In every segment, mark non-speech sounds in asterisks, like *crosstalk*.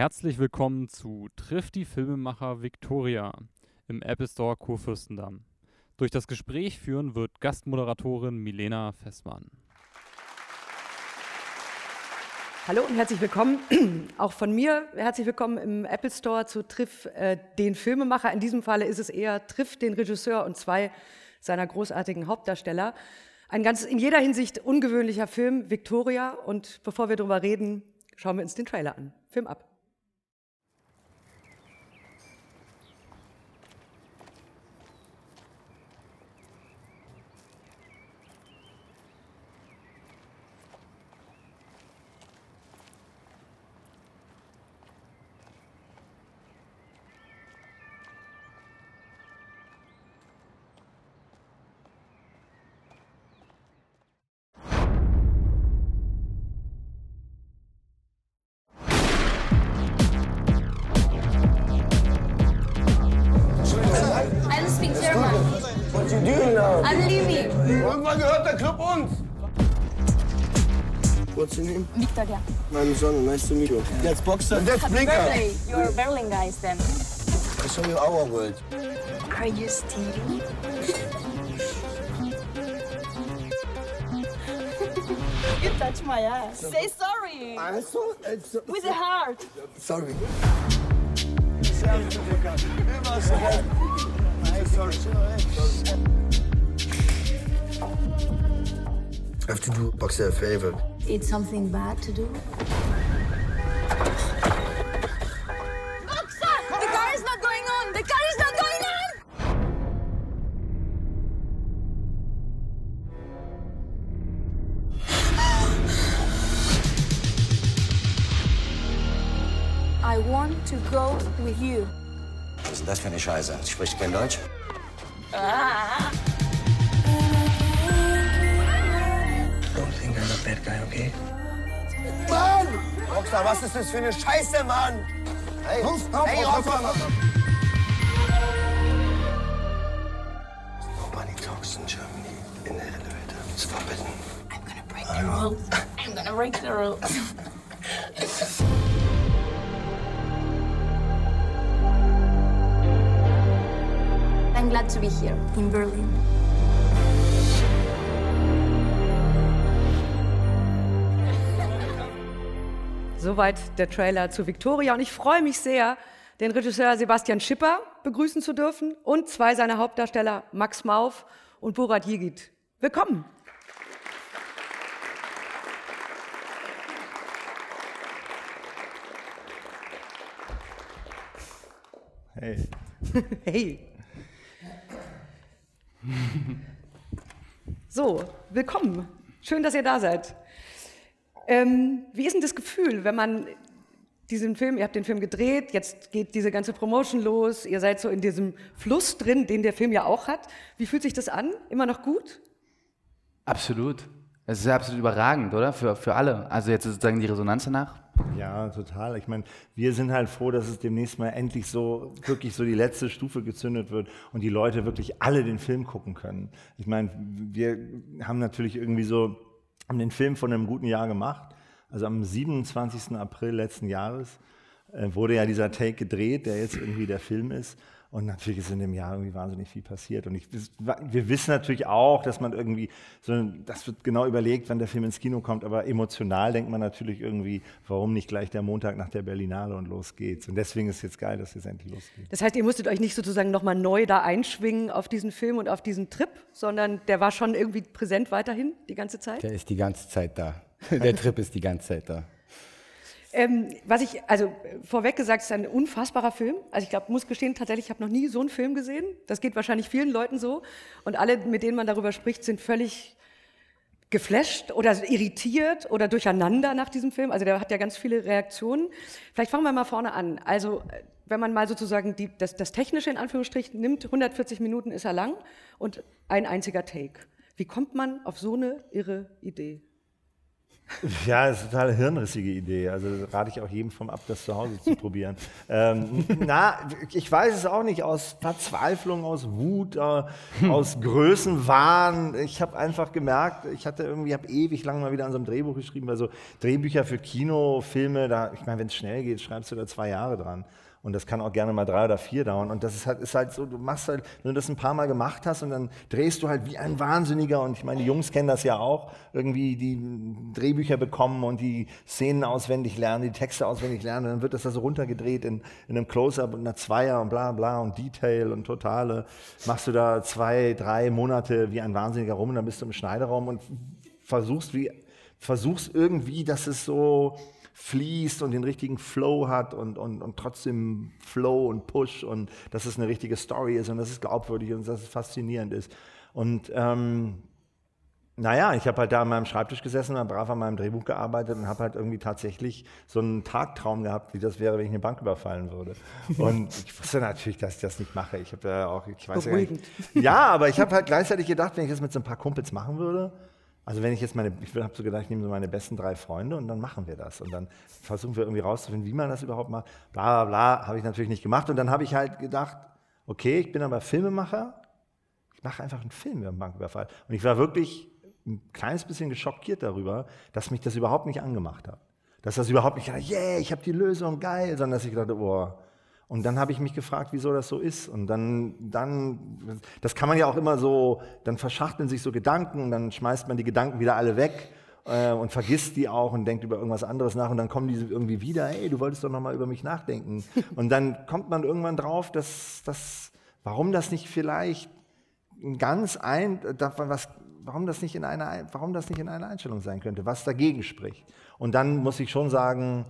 Herzlich willkommen zu Trifft die Filmemacher Victoria im Apple Store Kurfürstendamm. Durch das Gespräch führen wird Gastmoderatorin Milena Fessmann. Hallo und herzlich willkommen. *clears throat* Auch von mir herzlich willkommen im Apple Store zu Triff äh, den Filmemacher. In diesem Falle ist es eher Triff den Regisseur und zwei seiner großartigen Hauptdarsteller. Ein ganz in jeder Hinsicht ungewöhnlicher Film, Victoria. Und bevor wir darüber reden, schauen wir uns den Trailer an. Film ab. What's your name? Victoria. Nice to meet you. That's Boxer. And that's Blinker. birthday. You're Berlin guys then. I show you our world. Are you stealing? *laughs* you touch my ass. Say sorry. I'm so, I'm so With a heart. sorry. I have to do Boxer a favor. It's something bad to do. Boxer! The car is not going on! The car is not going on! I want to go with you. Was ist denn das für eine Scheiße? Sie spricht kein Deutsch? Don't think bad guy, okay? Mann! Boxer, was ist das für eine Scheiße, Mann? Hey, hey, Rocker! Nobody talks in Germany in the elevator. It's forbidden. I'm gonna break the rules. I'm gonna break the rules. *laughs* I'm glad to be here in Berlin. Soweit der Trailer zu Victoria. Und ich freue mich sehr, den Regisseur Sebastian Schipper begrüßen zu dürfen und zwei seiner Hauptdarsteller, Max Mauf und Burat Yigit. Willkommen. Hey. *laughs* Hey. So, willkommen. Schön, dass ihr da seid. Ähm, wie ist denn das Gefühl, wenn man diesen Film, ihr habt den Film gedreht, jetzt geht diese ganze Promotion los, ihr seid so in diesem Fluss drin, den der Film ja auch hat. Wie fühlt sich das an? Immer noch gut? Absolut. Es ist absolut überragend, oder? Für, für alle. Also jetzt sozusagen die Resonanz danach. Ja, total. Ich meine, wir sind halt froh, dass es demnächst mal endlich so, wirklich so die letzte Stufe gezündet wird und die Leute wirklich alle den Film gucken können. Ich meine, wir haben natürlich irgendwie so, haben den Film von einem guten Jahr gemacht. Also am 27. April letzten Jahres äh, wurde ja dieser Take gedreht, der jetzt irgendwie der Film ist. Und natürlich ist in dem Jahr irgendwie wahnsinnig viel passiert. Und ich, wir wissen natürlich auch, dass man irgendwie, so, das wird genau überlegt, wann der Film ins Kino kommt, aber emotional denkt man natürlich irgendwie, warum nicht gleich der Montag nach der Berlinale und los geht's. Und deswegen ist es jetzt geil, dass es endlich losgeht. Das heißt, ihr musstet euch nicht sozusagen nochmal neu da einschwingen auf diesen Film und auf diesen Trip, sondern der war schon irgendwie präsent weiterhin die ganze Zeit? Der ist die ganze Zeit da. *laughs* Der Trip ist die ganze Zeit da. Ähm, was ich, also vorweg gesagt, ist ein unfassbarer Film. Also ich glaube, muss gestehen, tatsächlich, ich habe noch nie so einen Film gesehen. Das geht wahrscheinlich vielen Leuten so. Und alle, mit denen man darüber spricht, sind völlig geflasht oder irritiert oder durcheinander nach diesem Film. Also der hat ja ganz viele Reaktionen. Vielleicht fangen wir mal vorne an. Also wenn man mal sozusagen die, das, das Technische in Anführungsstrichen nimmt, 140 Minuten ist er lang und ein einziger Take. Wie kommt man auf so eine irre Idee? Ja, das ist eine total hirnrissige Idee. Also rate ich auch jedem vom ab, das zu Hause zu probieren. *laughs* Ähm, na, ich weiß es auch nicht, aus Verzweiflung, aus Wut, äh, aus *laughs* Größenwahn. Ich habe einfach gemerkt, ich hatte irgendwie, habe ewig lang mal wieder an so einem Drehbuch geschrieben, weil so Drehbücher für Kino, Filme, da, ich meine, wenn es schnell geht, schreibst du da zwei Jahre dran. Und das kann auch gerne mal drei oder vier dauern. Und das ist halt, ist halt so, du machst halt, wenn du das ein paar Mal gemacht hast und dann drehst du halt wie ein Wahnsinniger. Und ich meine, die Jungs kennen das ja auch, irgendwie die Drehbücher bekommen und die Szenen auswendig lernen, die Texte auswendig lernen. Und dann wird das da so runtergedreht in, in einem Close-Up und einer Zweier und bla bla und Detail und Totale. Machst du da zwei, drei Monate wie ein Wahnsinniger rum und dann bist du im Schneiderraum und versuchst wie, versuchst irgendwie, dass es so, fließt und den richtigen Flow hat und, und, und trotzdem Flow und Push und dass es eine richtige Story ist und dass es glaubwürdig ist und dass es faszinierend ist. Und ähm, naja, ich habe halt da an meinem Schreibtisch gesessen, habe brav an meinem Drehbuch gearbeitet und habe halt irgendwie tatsächlich so einen Tagtraum gehabt, wie das wäre, wenn ich eine Bank überfallen würde. Und *laughs* ich wusste natürlich, dass ich das nicht mache. Ich habe ja auch, ich weiß ja, nicht, ja, aber ich habe halt gleichzeitig gedacht, wenn ich das mit so ein paar Kumpels machen würde, also wenn ich jetzt meine, ich habe so gedacht, ich nehme so meine besten drei Freunde und dann machen wir das. Und dann versuchen wir irgendwie rauszufinden, wie man das überhaupt macht. Bla bla bla, habe ich natürlich nicht gemacht. Und dann habe ich halt gedacht, okay, ich bin aber Filmemacher, ich mache einfach einen Film über einen Banküberfall. Und ich war wirklich ein kleines bisschen geschockiert darüber, dass mich das überhaupt nicht angemacht hat. Dass das überhaupt nicht, yeah, ich habe die Lösung, geil, sondern dass ich dachte, boah, und dann habe ich mich gefragt, wieso das so ist. Und dann, dann, das kann man ja auch immer so, dann verschachteln sich so Gedanken und dann schmeißt man die Gedanken wieder alle weg äh, und vergisst die auch und denkt über irgendwas anderes nach und dann kommen die irgendwie wieder, hey, du wolltest doch nochmal über mich nachdenken. *laughs* Und dann kommt man irgendwann drauf, dass, dass warum das nicht vielleicht ganz ein, was, warum das nicht in einer, warum das nicht in einer Einstellung sein könnte, was dagegen spricht. Und dann muss ich schon sagen,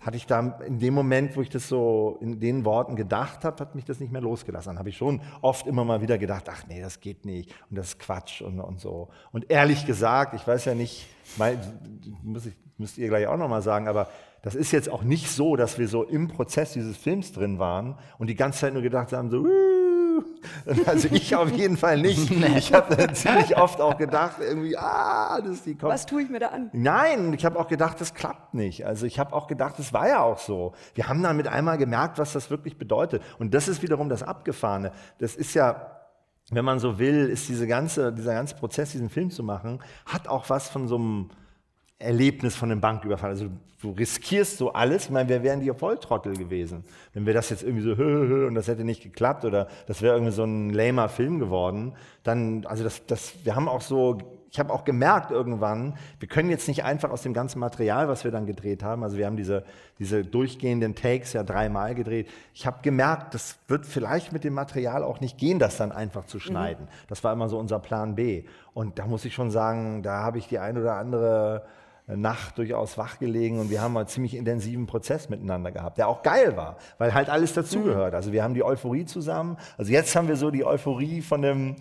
hatte ich da in dem Moment, wo ich das so in den Worten gedacht habe, hat mich das nicht mehr losgelassen. Dann habe ich schon oft immer mal wieder gedacht, ach nee, das geht nicht und das ist Quatsch und, und so. Und ehrlich gesagt, ich weiß ja nicht, mein, muss ich, müsst ihr gleich auch nochmal sagen, aber das ist jetzt auch nicht so, dass wir so im Prozess dieses Films drin waren und die ganze Zeit nur gedacht haben, so, *laughs* also ich auf jeden Fall nicht. *laughs* Ich habe ziemlich oft auch gedacht, irgendwie, ah, das ist die Kopf. Was tue ich mir da an? Nein, ich habe auch gedacht, das klappt nicht. Also ich habe auch gedacht, das war ja auch so. Wir haben dann mit einmal gemerkt, was das wirklich bedeutet. Und das ist wiederum das Abgefahrene. Das ist ja wenn man so will, ist diese ganze, dieser ganze Prozess, diesen Film zu machen, hat auch was von so einem Erlebnis von einem Banküberfall. Also du riskierst so alles. Ich meine, wir wären die Volltrottel gewesen, wenn wir das jetzt irgendwie so hö, *laughs* hö, und das hätte nicht geklappt oder das wäre irgendwie so ein lamer Film geworden. Dann, also das, das, wir haben auch so, ich habe auch gemerkt irgendwann, wir können jetzt nicht einfach aus dem ganzen Material, was wir dann gedreht haben, also wir haben diese, diese durchgehenden Takes ja dreimal gedreht. Ich habe gemerkt, das wird vielleicht mit dem Material auch nicht gehen, das dann einfach zu schneiden. Mhm. Das war immer so unser Plan B. Und da muss ich schon sagen, da habe ich die ein oder andere Nacht durchaus wach gelegen und wir haben einen ziemlich intensiven Prozess miteinander gehabt, der auch geil war, weil halt alles dazugehört. Also wir haben die Euphorie zusammen. Also jetzt haben wir so die Euphorie von dem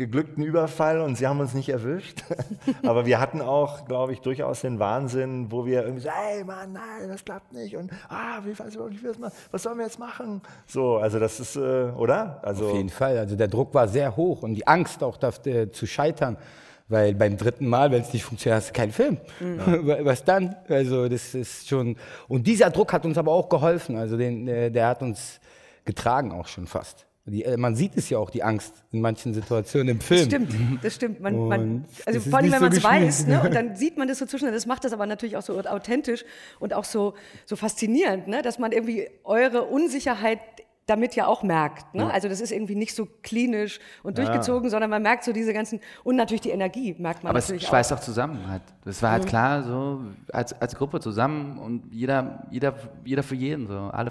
geglückten Überfall und sie haben uns nicht erwischt. *laughs* Aber wir hatten auch, glaube ich, durchaus den Wahnsinn, wo wir irgendwie so, hey Mann, nein, das klappt nicht und ah, wie ich, was sollen wir jetzt machen? So, also das ist, äh, oder? Also Auf jeden Fall. Also der Druck war sehr hoch und die Angst auch äh, zu scheitern. Weil beim dritten Mal, wenn es nicht funktioniert, hast du keinen Film. Ja. *laughs* Was dann? Also das ist schon. Und dieser Druck hat uns aber auch geholfen. Also den, äh, der hat uns getragen auch schon fast. Die, äh, man sieht es ja auch, die Angst in manchen Situationen im Film. Das stimmt, das stimmt. Man, man, also vor allem, wenn man es so weiß, ne, und dann *laughs* sieht man das so zwischen, das macht das aber natürlich auch so authentisch und auch so, so faszinierend, ne, dass man irgendwie eure Unsicherheit damit ja auch merkt. Ne? Ja. Also das ist irgendwie nicht so klinisch und durchgezogen, ja. sondern man merkt so diese ganzen und natürlich die Energie merkt man Aber natürlich es schweißt auch. auch zusammen. Halt. Das war halt mhm. klar so als, als Gruppe zusammen und jeder, jeder, jeder für jeden so, alle,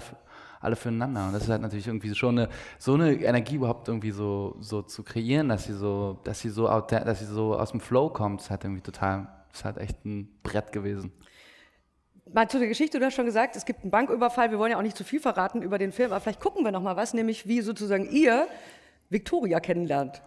alle füreinander. Und das ist halt natürlich irgendwie schon eine, so eine Energie überhaupt irgendwie so, so zu kreieren, dass sie so, dass sie so, dass sie so aus dem Flow kommt, ist halt irgendwie total, ist halt echt ein Brett gewesen. Mal zu der Geschichte, du hast schon gesagt, es gibt einen Banküberfall. Wir wollen ja auch nicht zu viel verraten über den Film, aber vielleicht gucken wir noch mal was, nämlich wie sozusagen ihr Victoria kennenlernt.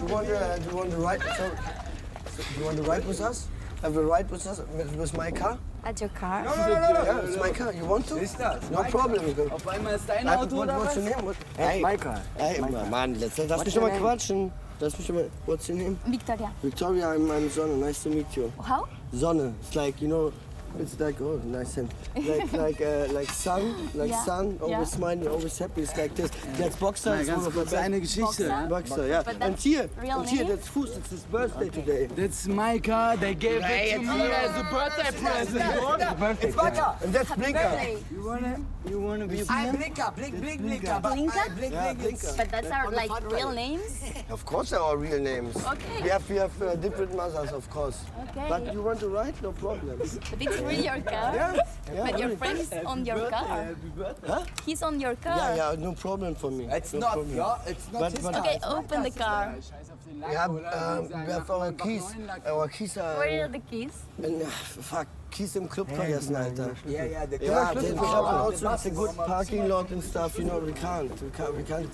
You want, uh, do you want ride? Sorry. So, you want to ride with us? Have a ride with us with, with my car? At your car? Yeah, it's my car. You want to? No problem. Auf einmal ist dein Auto what, oder what's was? your name? Hey, my car. Hey, Mann, lass, mich doch mal quatschen. Lass mich doch mal. What's your name? Victoria. Victoria, I'm, I'm Sonne. Nice to meet you. How? Sonne. It's like you know. It's like oh, nice and like like uh, like sun, like Yeah, sun. Always yeah. smiling, always happy. It's like this. That's boxer. Mal is one ganz of my kurz eine Geschichte. Boxer? Boxer, yeah. And here, and here, that's Fuß. It's his birthday today. That's my car. They gave it to me as a birthday present. It's Blinker. And that's Blinker. Birthday. You wanna, you wanna be Blinker, blink, blink, blinker. Blinker? Yeah, Blinker. But that's our like real names? Of course, they're our real names. Okay. We have we have uh, different mothers, of course. Okay. But you want to write? No problem. But it's really your car? Yeah. yeah But your really. friend is on your car. Huh? He's on your car. Yeah, yeah, no problem for me. It's no not, problem. ja, it's not But, his but Okay, open the car. We have um, we have our keys. Our keys are. Where are the keys? And, uh, *sighs* fuck, keys im Club vergessen, Alter. Yeah, yeah, the Yeah, car. then we have also it's a good parking lot and stuff. You know, we can't, we can't, we can't.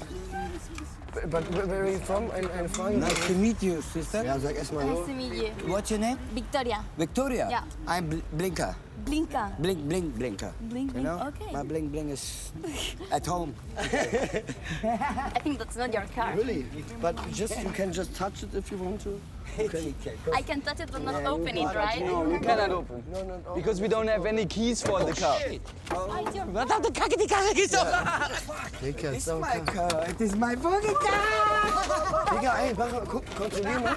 But where where are you from? Eine, eine Frage. Nice to meet you, sister. Ja, sag erst Nice to meet you. What's your name? Victoria. Victoria. Yeah. I'm Bl- Blinker. Blinka. Blink, blink, blinker. Blink, You blink. know? Okay. My bling bling is *laughs* at home. *laughs* I think that's not your car. Really? But just you can just touch it if you want to. You can. *laughs* I can touch it but not open it, right? No, We cannot open. No, no, no. Because we don't have any keys for the car. Oh, it's your Verdammte Kacke, die Karre ist doch... Digga, It's so my car. It is my fucking car. Digga, ey, mach mal, guck, kontrollier mal.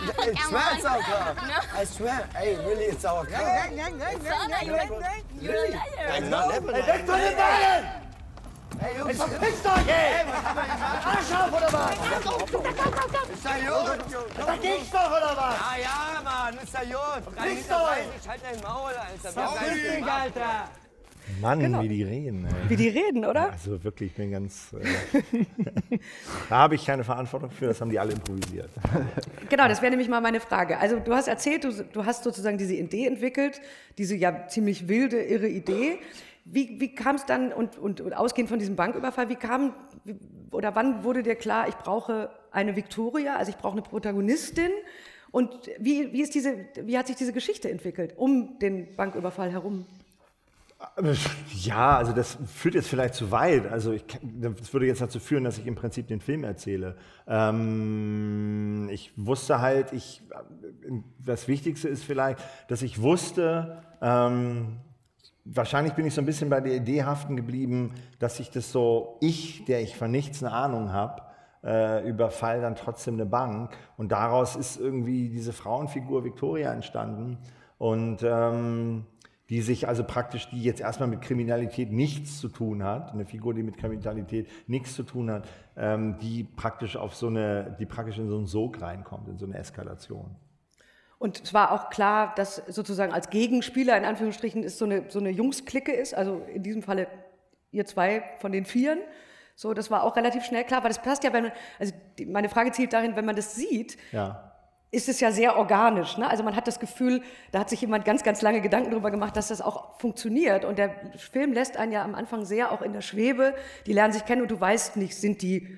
I Come swear it's our car. No. I swear, hey, really, it's our car. Sana, you're, you're a liar. I'm not never Weg von den Beinen! Hey, Jungs, verpisst euch, ey! Arsch auf, oder was? Ist der Jod? Da ging's doch, oder was? Ja, ja, Mann, ist der Jod. Verpisst euch! Halt dein Maul, Alter. Alter! Mann, wie die reden. Ey. Wie die reden, oder? Also wirklich, ich bin ganz. Äh, *laughs* da habe ich keine Verantwortung für, das haben die alle improvisiert. *laughs* Genau, das wäre nämlich mal meine Frage. Also du hast erzählt, du, du hast sozusagen diese Idee entwickelt, diese ja ziemlich wilde, irre Idee. Wie, wie kam es dann, und, und, und ausgehend von diesem Banküberfall, wie kam, oder wann wurde dir klar, ich brauche eine Victoria, also ich brauche eine Protagonistin? Und wie, wie, ist diese, wie hat sich diese Geschichte entwickelt um den Banküberfall herum? Ja, also das führt jetzt vielleicht zu weit. Also ich, das würde jetzt dazu führen, dass ich im Prinzip den Film erzähle. Ähm, ich wusste halt, ich, das Wichtigste ist vielleicht, dass ich wusste, ähm, wahrscheinlich bin ich so ein bisschen bei der Idee haften geblieben, dass ich das so, ich, der ich von nichts eine Ahnung habe, äh, überfall dann trotzdem eine Bank. Und daraus ist irgendwie diese Frauenfigur Victoria entstanden. Und ähm, die sich also praktisch, die jetzt erstmal mit Kriminalität nichts zu tun hat, eine Figur, die mit Kriminalität nichts zu tun hat, ähm, die praktisch auf so eine, die praktisch in so einen Sog reinkommt, in so eine Eskalation. Und es war auch klar, dass sozusagen als Gegenspieler in Anführungsstrichen ist so eine, so eine Jungsklicke ist, also in diesem Falle ihr zwei von den Vieren. So, das war auch relativ schnell klar, weil das passt ja, wenn man, also die, meine Frage zielt darin, wenn man das sieht, Ja. Ist es ja sehr organisch. Ne? Also man hat das Gefühl, da hat sich jemand ganz, ganz lange Gedanken darüber gemacht, dass das auch funktioniert. Und der Film lässt einen ja am Anfang sehr auch in der Schwebe. Die lernen sich kennen und du weißt nicht, sind die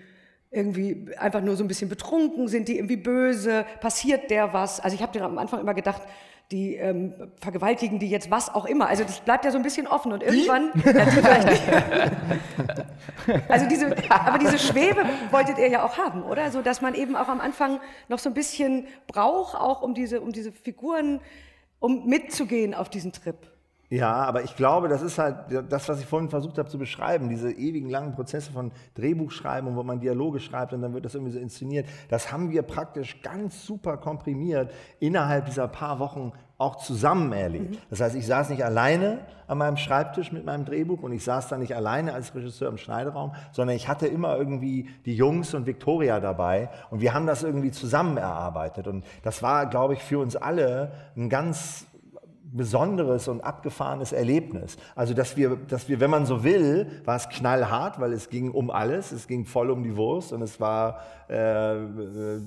irgendwie einfach nur so ein bisschen betrunken, sind die irgendwie böse, passiert der was? Also ich habe dir am Anfang immer gedacht, die ähm, vergewaltigen die jetzt was auch immer. Also das bleibt ja so ein bisschen offen und irgendwann, *laughs* ja, die vielleicht nicht. *laughs* Also diese, aber diese Schwebe wolltet ihr ja auch haben, oder? So, dass man eben auch am Anfang noch so ein bisschen braucht, auch um diese, um diese Figuren, um mitzugehen auf diesen Trip. Ja, aber ich glaube, das ist halt das, was ich vorhin versucht habe zu beschreiben, diese ewigen langen Prozesse von Drehbuchschreiben, wo man Dialoge schreibt und dann wird das irgendwie so inszeniert. Das haben wir praktisch ganz super komprimiert innerhalb dieser paar Wochen auch zusammen erlebt. Das heißt, ich saß nicht alleine an meinem Schreibtisch mit meinem Drehbuch und ich saß da nicht alleine als Regisseur im Schneideraum, sondern ich hatte immer irgendwie die Jungs und Victoria dabei und wir haben das irgendwie zusammen erarbeitet. Und das war, glaube ich, für uns alle ein ganz besonderes und abgefahrenes Erlebnis. Also, dass wir, dass wir, wenn man so will, war es knallhart, weil es ging um alles, es ging voll um die Wurst und es war äh, äh,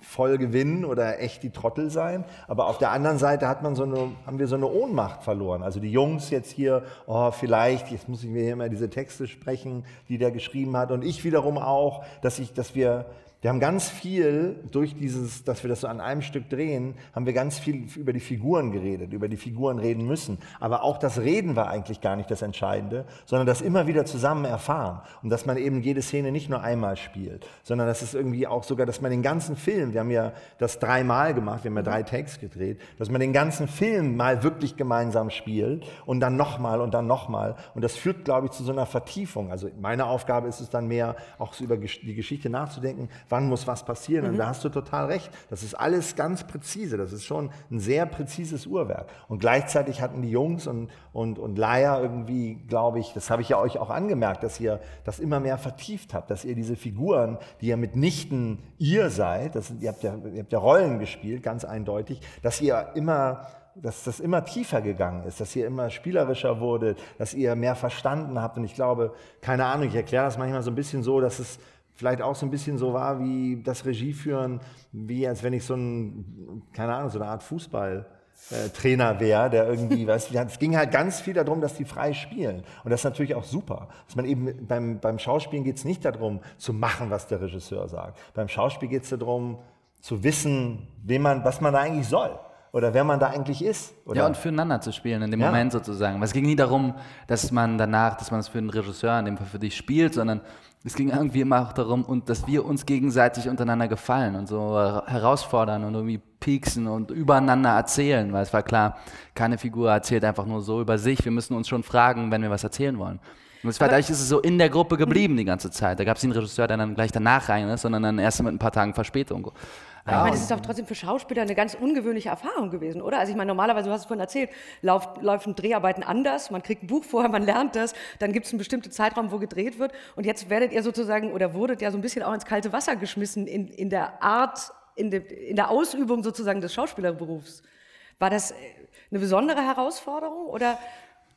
voll gewinnen oder echt die Trottel sein. Aber auf der anderen Seite hat man so eine, haben wir so eine Ohnmacht verloren. Also die Jungs jetzt hier, oh, vielleicht, jetzt muss ich mir hier immer diese Texte sprechen, die der geschrieben hat. Und ich wiederum auch, dass ich, dass wir, wir haben ganz viel durch dieses, dass wir das so an einem Stück drehen, haben wir ganz viel über die Figuren geredet, über die Figuren reden müssen. Aber auch das Reden war eigentlich gar nicht das Entscheidende, sondern das immer wieder zusammen erfahren. Und dass man eben jede Szene nicht nur einmal spielt, sondern dass es irgendwie auch sogar, dass man den ganzen Film, wir haben ja das dreimal gemacht, wir haben ja drei Takes gedreht, dass man den ganzen Film mal wirklich gemeinsam spielt und dann nochmal und dann nochmal. Und das führt, glaube ich, zu so einer Vertiefung. Also meine Aufgabe ist es dann mehr, auch so über die Geschichte nachzudenken wann muss was passieren. Und da hast du total recht. Das ist alles ganz präzise. Das ist schon ein sehr präzises Uhrwerk. Und gleichzeitig hatten die Jungs und, und, und Laia irgendwie, glaube ich, das habe ich ja euch auch angemerkt, dass ihr das immer mehr vertieft habt, dass ihr diese Figuren, die ja mitnichten ihr seid, das sind, ihr, habt ja, ihr habt ja Rollen gespielt, ganz eindeutig, dass ihr immer dass das immer tiefer gegangen ist, dass ihr immer spielerischer wurdet, dass ihr mehr verstanden habt. Und ich glaube, keine Ahnung, ich erkläre das manchmal so ein bisschen so, dass es vielleicht auch so ein bisschen so war wie das Regieführen, wie als wenn ich so ein, keine Ahnung, so eine Art Fußball. äh, Trainer wäre, der irgendwie, *laughs* weißt du, es ging halt ganz viel darum, dass die frei spielen. Und das ist natürlich auch super. Dass man eben beim, beim Schauspielen geht es nicht darum, zu machen, was der Regisseur sagt. Beim Schauspiel geht es darum, zu wissen, wem man, was man da eigentlich soll. Oder wer man da eigentlich ist. Oder Ja, und füreinander zu spielen in dem Ja. Moment sozusagen. Weil Es ging nie darum, dass man danach, dass man es für den Regisseur, in dem Fall für dich spielt, sondern es ging irgendwie immer auch darum, und dass wir uns gegenseitig untereinander gefallen und so herausfordern und irgendwie pieksen und übereinander erzählen. Weil es war klar, keine Figur erzählt einfach nur so über sich. Wir müssen uns schon fragen, wenn wir was erzählen wollen. Und es war, dadurch ist es so in der Gruppe geblieben die ganze Zeit. Da gab es den Regisseur, der dann gleich danach rein ist, sondern dann erst mit ein paar Tagen Verspätung. Aber ich meine, es ist doch trotzdem für Schauspieler eine ganz ungewöhnliche Erfahrung gewesen, oder? Also ich meine, normalerweise, du hast es vorhin erzählt, lauf, laufen Dreharbeiten anders, man kriegt ein Buch vorher, *laughs* man lernt das, dann gibt es einen bestimmten Zeitraum, wo gedreht wird und jetzt werdet ihr sozusagen oder wurdet ja so ein bisschen auch ins kalte Wasser geschmissen in, in der Art, in, de, in der Ausübung sozusagen des Schauspielerberufs. War das äh, eine besondere Herausforderung oder?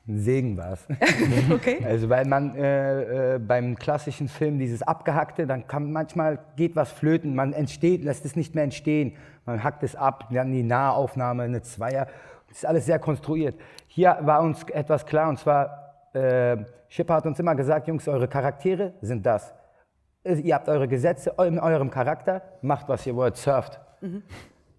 Ein Segen war es. *laughs* *laughs* Okay. Also weil man äh, äh, beim klassischen Film dieses Abgehackte, dann kann manchmal geht was flöten, man entsteht, lässt es nicht mehr entstehen. Man hackt es ab, dann die Nahaufnahme, eine Zweier. Das ist alles sehr konstruiert. Hier war uns etwas klar und zwar, äh, Schipper hat uns immer gesagt, Jungs, eure Charaktere sind das. Äh, Ihr habt eure Gesetze in eurem Charakter, macht was ihr wollt, surft.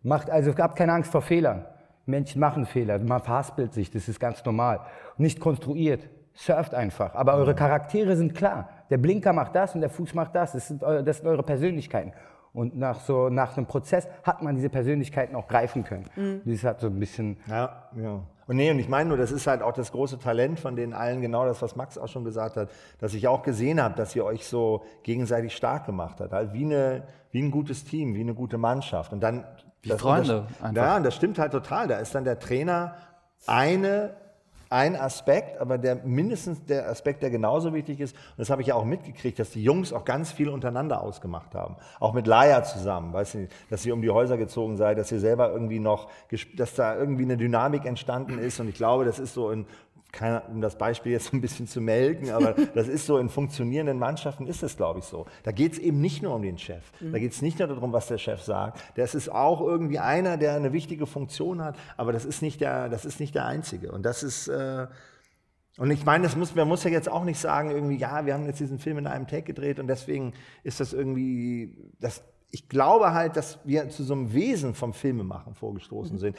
Macht also, habt keine Angst vor Fehlern. Menschen machen Fehler, man verhaspelt sich, das ist ganz normal. Nicht konstruiert, surft einfach. Aber eure Charaktere sind klar. Der Blinker macht das und der Fuß macht das. Das sind, eu- das sind eure Persönlichkeiten. Und nach, so, nach einem Prozess hat man diese Persönlichkeiten auch greifen können. Das hat so ein bisschen. Ja, ja. Und nee, und ich meine nur, das ist halt auch das große Talent von den allen, genau das, was Max auch schon gesagt hat, dass ich auch gesehen habe, dass ihr euch so gegenseitig stark gemacht habt. Halt wie, eine, wie ein gutes Team, wie eine gute Mannschaft. Und dann. Wie Freunde Das, einfach. ja, und das stimmt halt total. Da ist dann der Trainer eine, ein Aspekt, aber der mindestens der Aspekt, der genauso wichtig ist, und das habe ich ja auch mitgekriegt, dass die Jungs auch ganz viel untereinander ausgemacht haben. Auch mit Laia zusammen, weißt du, dass ihr um die Häuser gezogen seid, dass ihr selber irgendwie noch, dass da irgendwie eine Dynamik entstanden ist. Und ich glaube, das ist so in keine, um das Beispiel jetzt *laughs* ein bisschen zu melken, aber *laughs* das ist so, in funktionierenden Mannschaften ist es, glaube ich, so. Da geht es eben nicht nur um den Chef. Da geht es nicht nur darum, was der Chef sagt. Das ist auch irgendwie einer, der eine wichtige Funktion hat, aber das ist nicht der, das ist nicht der Einzige. Und das ist, äh, und ich meine, das muss, man muss ja jetzt auch nicht sagen, irgendwie, ja, wir haben jetzt diesen Film in einem Take gedreht und deswegen ist das irgendwie, das, ich glaube halt, dass wir zu so einem Wesen vom Filmemachen vorgestoßen sind.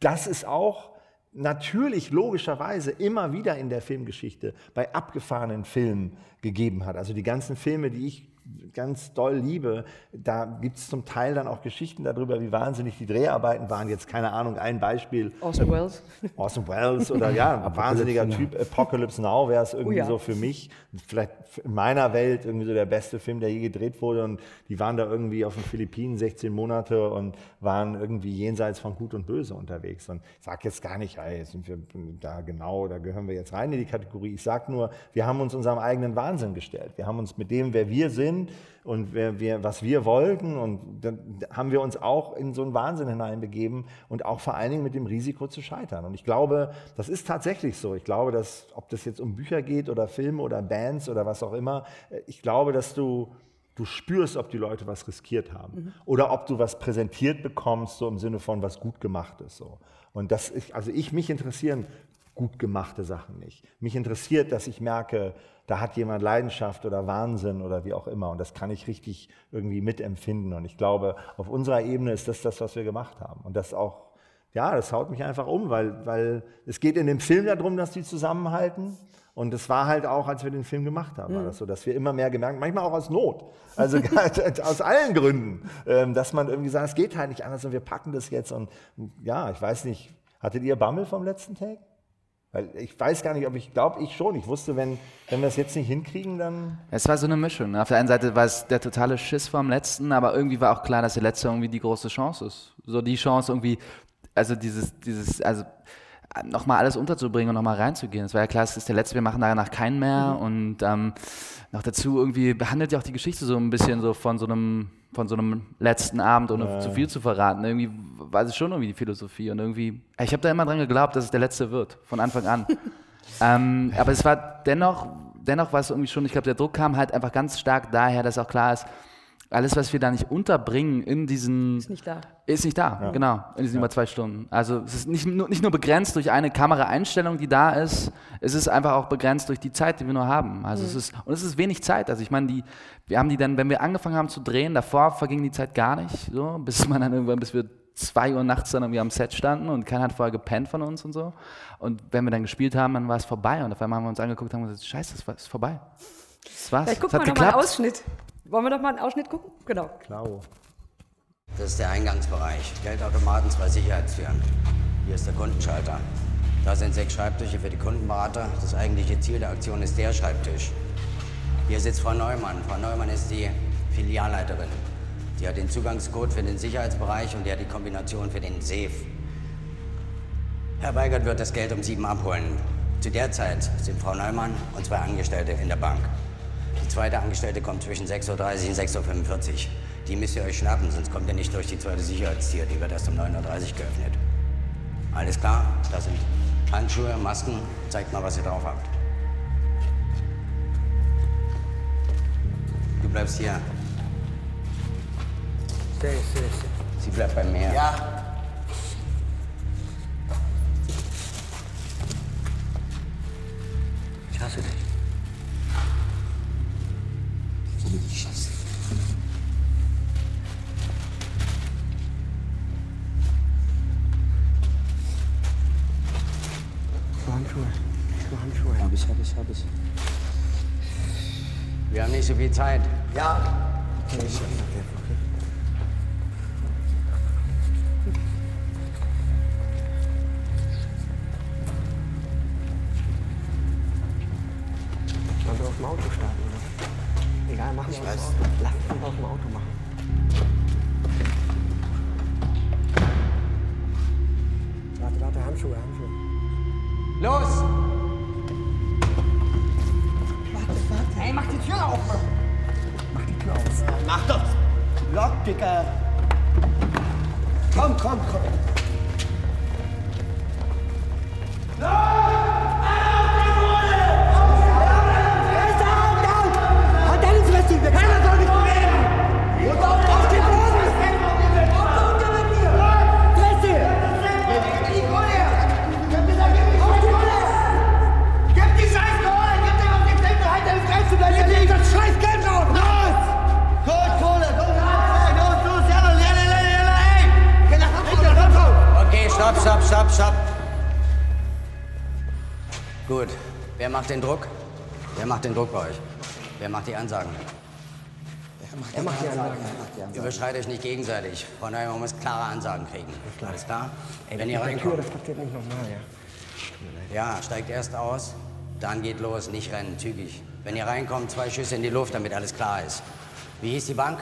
Das ist auch natürlich logischerweise immer wieder in der Filmgeschichte bei abgefahrenen Filmen gegeben hat. Also die ganzen Filme, die ich ganz doll liebe, da gibt es zum Teil dann auch Geschichten darüber, wie wahnsinnig die Dreharbeiten waren. Jetzt keine Ahnung, ein Beispiel. Orson Welles. *laughs* Orson Welles oder ja, *laughs* ein wahnsinniger. Typ. Apocalypse Now wäre es irgendwie Oh ja. so für mich, vielleicht in meiner Welt irgendwie so der beste Film, der je gedreht wurde. Und die waren da irgendwie auf den Philippinen 16 Monate und waren irgendwie jenseits von Gut und Böse unterwegs. Und ich sage jetzt gar nicht, ey, sind wir da genau, da gehören wir jetzt rein in die Kategorie. Ich sage nur, wir haben uns unserem eigenen Wahnsinn gestellt. Wir haben uns mit dem, wer wir sind und wer wir, was wir wollten, und dann haben wir uns auch in so einen Wahnsinn hineinbegeben und auch vor allen Dingen mit dem Risiko zu scheitern. Und ich glaube, das ist tatsächlich so. Ich glaube, dass, ob das jetzt um Bücher geht oder Filme oder Bands oder was auch immer, äh, ich glaube, dass du du spürst, ob die Leute was riskiert haben. Mhm. Oder ob du was präsentiert bekommst, so im Sinne von was gut gemacht ist. So. Und das, ich, also ich, mich interessieren gut gemachte Sachen nicht. Mich interessiert, dass ich merke, da hat jemand Leidenschaft oder Wahnsinn oder wie auch immer. Und das kann ich richtig irgendwie mitempfinden. Und ich glaube, auf unserer Ebene ist das das, was wir gemacht haben. Und das auch, ja, das haut mich einfach um, weil, weil es geht in dem Film darum, dass die zusammenhalten. Und es war halt auch, als wir den Film gemacht haben, war das so, dass wir immer mehr gemerkt, manchmal auch aus Not, also *laughs* aus allen Gründen, ähm, dass man irgendwie sagt, es geht halt nicht anders und wir packen das jetzt. Und ja, ich weiß nicht, hattet ihr Bammel vom letzten Take? Weil ich weiß gar nicht, ob ich glaube, ich schon. Ich wusste, wenn, wenn wir es jetzt nicht hinkriegen, dann. Es war so eine Mischung. ne? Auf der einen Seite war es der totale Schiss vom letzten, aber irgendwie war auch klar, dass der letzte irgendwie die große Chance ist. So die Chance irgendwie, also dieses, dieses, also nochmal alles unterzubringen und nochmal reinzugehen. Es war ja klar, es ist der letzte, wir machen danach keinen mehr und ähm, noch dazu irgendwie behandelt ja auch die Geschichte so ein bisschen so von so einem von so einem letzten Abend, ohne Ja. zu viel zu verraten. Irgendwie war es schon irgendwie die Philosophie und irgendwie, ich habe da immer dran geglaubt, dass es der letzte wird, von Anfang an. *laughs* ähm, aber es war dennoch, dennoch war es irgendwie schon, ich glaube, der Druck kam halt einfach ganz stark daher, dass auch klar ist, alles, was wir da nicht unterbringen in diesen. Ist nicht da. Ist nicht da, genau, in diesen über zwei Stunden. Also es ist nicht nur, nicht nur begrenzt durch eine Kameraeinstellung, die da ist, es ist einfach auch begrenzt durch die Zeit, die wir nur haben. Also es ist, und es ist wenig Zeit. Also ich meine, die, wir haben die dann, wenn wir angefangen haben zu drehen, davor verging die Zeit gar nicht, so, bis man dann irgendwann, bis wir zwei Uhr nachts dann irgendwie am Set standen und keiner hat vorher gepennt von uns und so. Und wenn wir dann gespielt haben, dann war es vorbei. Und auf einmal haben wir uns angeguckt und haben gesagt, scheiße, es ist vorbei. Das war's. Vielleicht Es gucken wir noch mal einen. Ausschnitt. Wollen wir doch mal einen Ausschnitt gucken? Genau. Klau. Das ist der Eingangsbereich. Geldautomaten, zwei Sicherheitstüren. Hier ist der Kundenschalter. Da sind sechs Schreibtische für die Kundenberater. Das eigentliche Ziel der Aktion ist der Schreibtisch. Hier sitzt Frau Neumann. Frau Neumann ist die Filialleiterin. Sie hat den Zugangscode für den Sicherheitsbereich und die hat die Kombination für den Safe. Herr Weigert wird das Geld um sieben abholen. Zu der Zeit sind Frau Neumann und zwei Angestellte in der Bank. Die zweite Angestellte kommt zwischen 6.30 Uhr und 6.45 Uhr. Die müsst ihr euch schnappen, sonst kommt ihr nicht durch die zweite Sicherheitstür. Die wird erst um 9.30 Uhr geöffnet. Alles klar? Das sind Handschuhe, Masken. Zeigt mal, was ihr drauf habt. Du bleibst hier. Sie bleibt bei mir. Ja. Hab ich, hab ich, hab ich. Wir haben nicht so viel Zeit. Ja. Okay, okay, okay. Stopp. Gut. Wer macht den Druck? Wer macht den Druck bei euch? Wer macht die Ansagen? Er macht die Anlage. Überschreitet euch nicht gegenseitig. Von daher man muss klare Ansagen kriegen. Alles klar? Wenn ihr reinkommt. das passiert nicht nochmal, ja. Ja, steigt erst aus, dann geht los, nicht rennen, zügig. Wenn ihr reinkommt, zwei Schüsse in die Luft, damit alles klar ist. Wie hieß die Bank?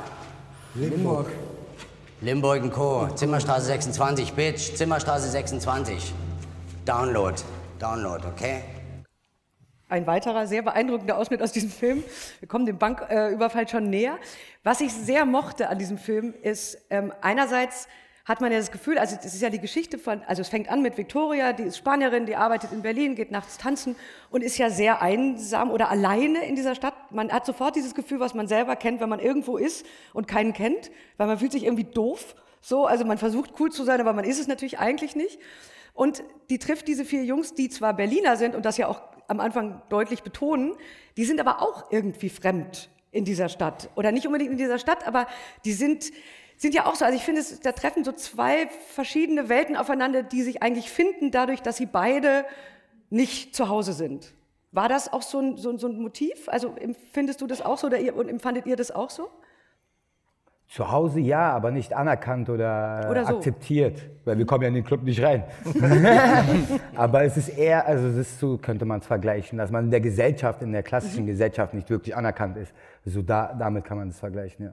Limburg. Limburg und Co. Zimmerstraße 26, Bitch. Zimmerstraße 26. Download. Download, okay? Ein weiterer sehr beeindruckender Ausschnitt aus diesem Film. Wir kommen dem Banküberfall schon näher. Was ich sehr mochte an diesem Film ist, ähm, einerseits hat man ja das Gefühl, also es ist ja die Geschichte von, also es fängt an mit Victoria, die ist Spanierin, die arbeitet in Berlin, geht nachts tanzen und ist ja sehr einsam oder alleine in dieser Stadt. Man hat sofort dieses Gefühl, was man selber kennt, wenn man irgendwo ist und keinen kennt, weil man fühlt sich irgendwie doof. So, also man versucht cool zu sein, aber man ist es natürlich eigentlich nicht. Und die trifft diese vier Jungs, die zwar Berliner sind und das ja auch am Anfang deutlich betonen, die sind aber auch irgendwie fremd in dieser Stadt. Oder nicht unbedingt in dieser Stadt, aber die sind, sind ja auch so. Also ich finde, es, da treffen so zwei verschiedene Welten aufeinander, die sich eigentlich finden, dadurch, dass sie beide nicht zu Hause sind. War das auch so ein, so, ein- so ein Motiv? Also empfindest du das auch so oder ihr, und empfandet ihr das auch so? Zu Hause ja, aber nicht anerkannt oder, Oder so. akzeptiert, weil wir kommen ja in den Club nicht rein. *laughs* aber es ist eher, also es ist so, könnte man es vergleichen, dass man in der Gesellschaft, in der klassischen Gesellschaft nicht wirklich anerkannt ist. So da, damit kann man es vergleichen, ja.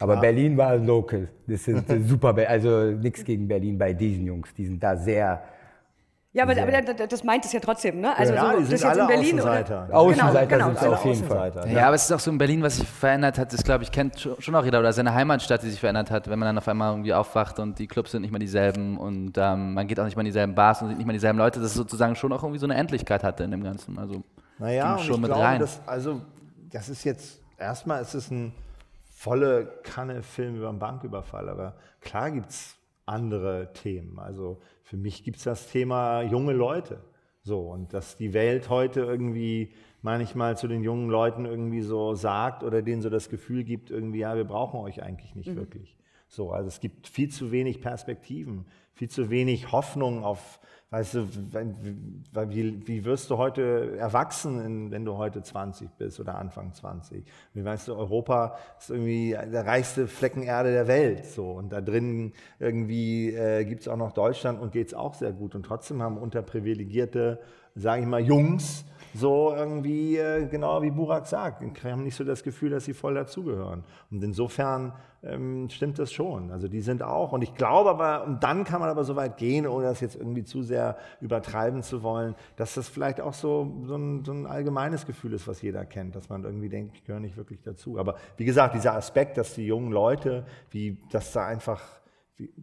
Aber Klar. Berlin war local. Das sind äh, super, Be- also nichts gegen Berlin bei diesen Jungs. Die sind da sehr. Ja, aber, sehr- aber da- da- das meint es ja trotzdem, ne? Also Ja, so, die das sind ist jetzt in Berlin Außenseiter. oder Außenseiter genau, sind sie genau. auf jeden Fall. Außenseiter. Ja, aber es ist auch so in Berlin, was sich verändert hat, ist, glaube ich, kennt schon auch jeder oder seine Heimatstadt, die sich verändert hat, wenn man dann auf einmal irgendwie aufwacht und die Clubs sind nicht mehr dieselben und ähm, man geht auch nicht mehr in dieselben Bars und sieht nicht mehr dieselben Leute, dass es sozusagen schon auch irgendwie so eine Endlichkeit hatte in dem Ganzen. Also Naja, ging und schon ich mit glaube, rein. Das, also, das ist jetzt, erstmal ist es ein volle Kanne Film über einen Banküberfall, aber klar gibt es andere Themen. Also für mich gibt es das Thema junge Leute. So, und dass die Welt heute irgendwie manchmal zu den jungen Leuten irgendwie so sagt oder denen so das Gefühl gibt, irgendwie, ja, wir brauchen euch eigentlich nicht wirklich. So, also es gibt viel zu wenig Perspektiven, viel zu wenig Hoffnung auf, weißt du, wenn- wie, wie wirst du heute erwachsen, wenn du heute 20 bist oder Anfang 20? Wie weißt du, Europa ist irgendwie der reichste Flecken Erde der Welt, so und da drin irgendwie äh, gibt es auch noch Deutschland und geht es auch sehr gut und trotzdem haben unterprivilegierte, sage ich mal, Jungs so irgendwie, äh, genau wie Burak sagt, wir haben nicht so das Gefühl, dass sie voll dazugehören. Und insofern ähm, stimmt das schon. Also die sind auch, und ich glaube aber, und dann kann man aber so weit gehen, ohne das jetzt irgendwie zu sehr übertreiben zu wollen, dass das vielleicht auch so, so, ein, so ein allgemeines Gefühl ist, was jeder kennt, dass man irgendwie denkt, ich gehöre nicht wirklich dazu. Aber wie gesagt, dieser Aspekt, dass die jungen Leute, wie das da einfach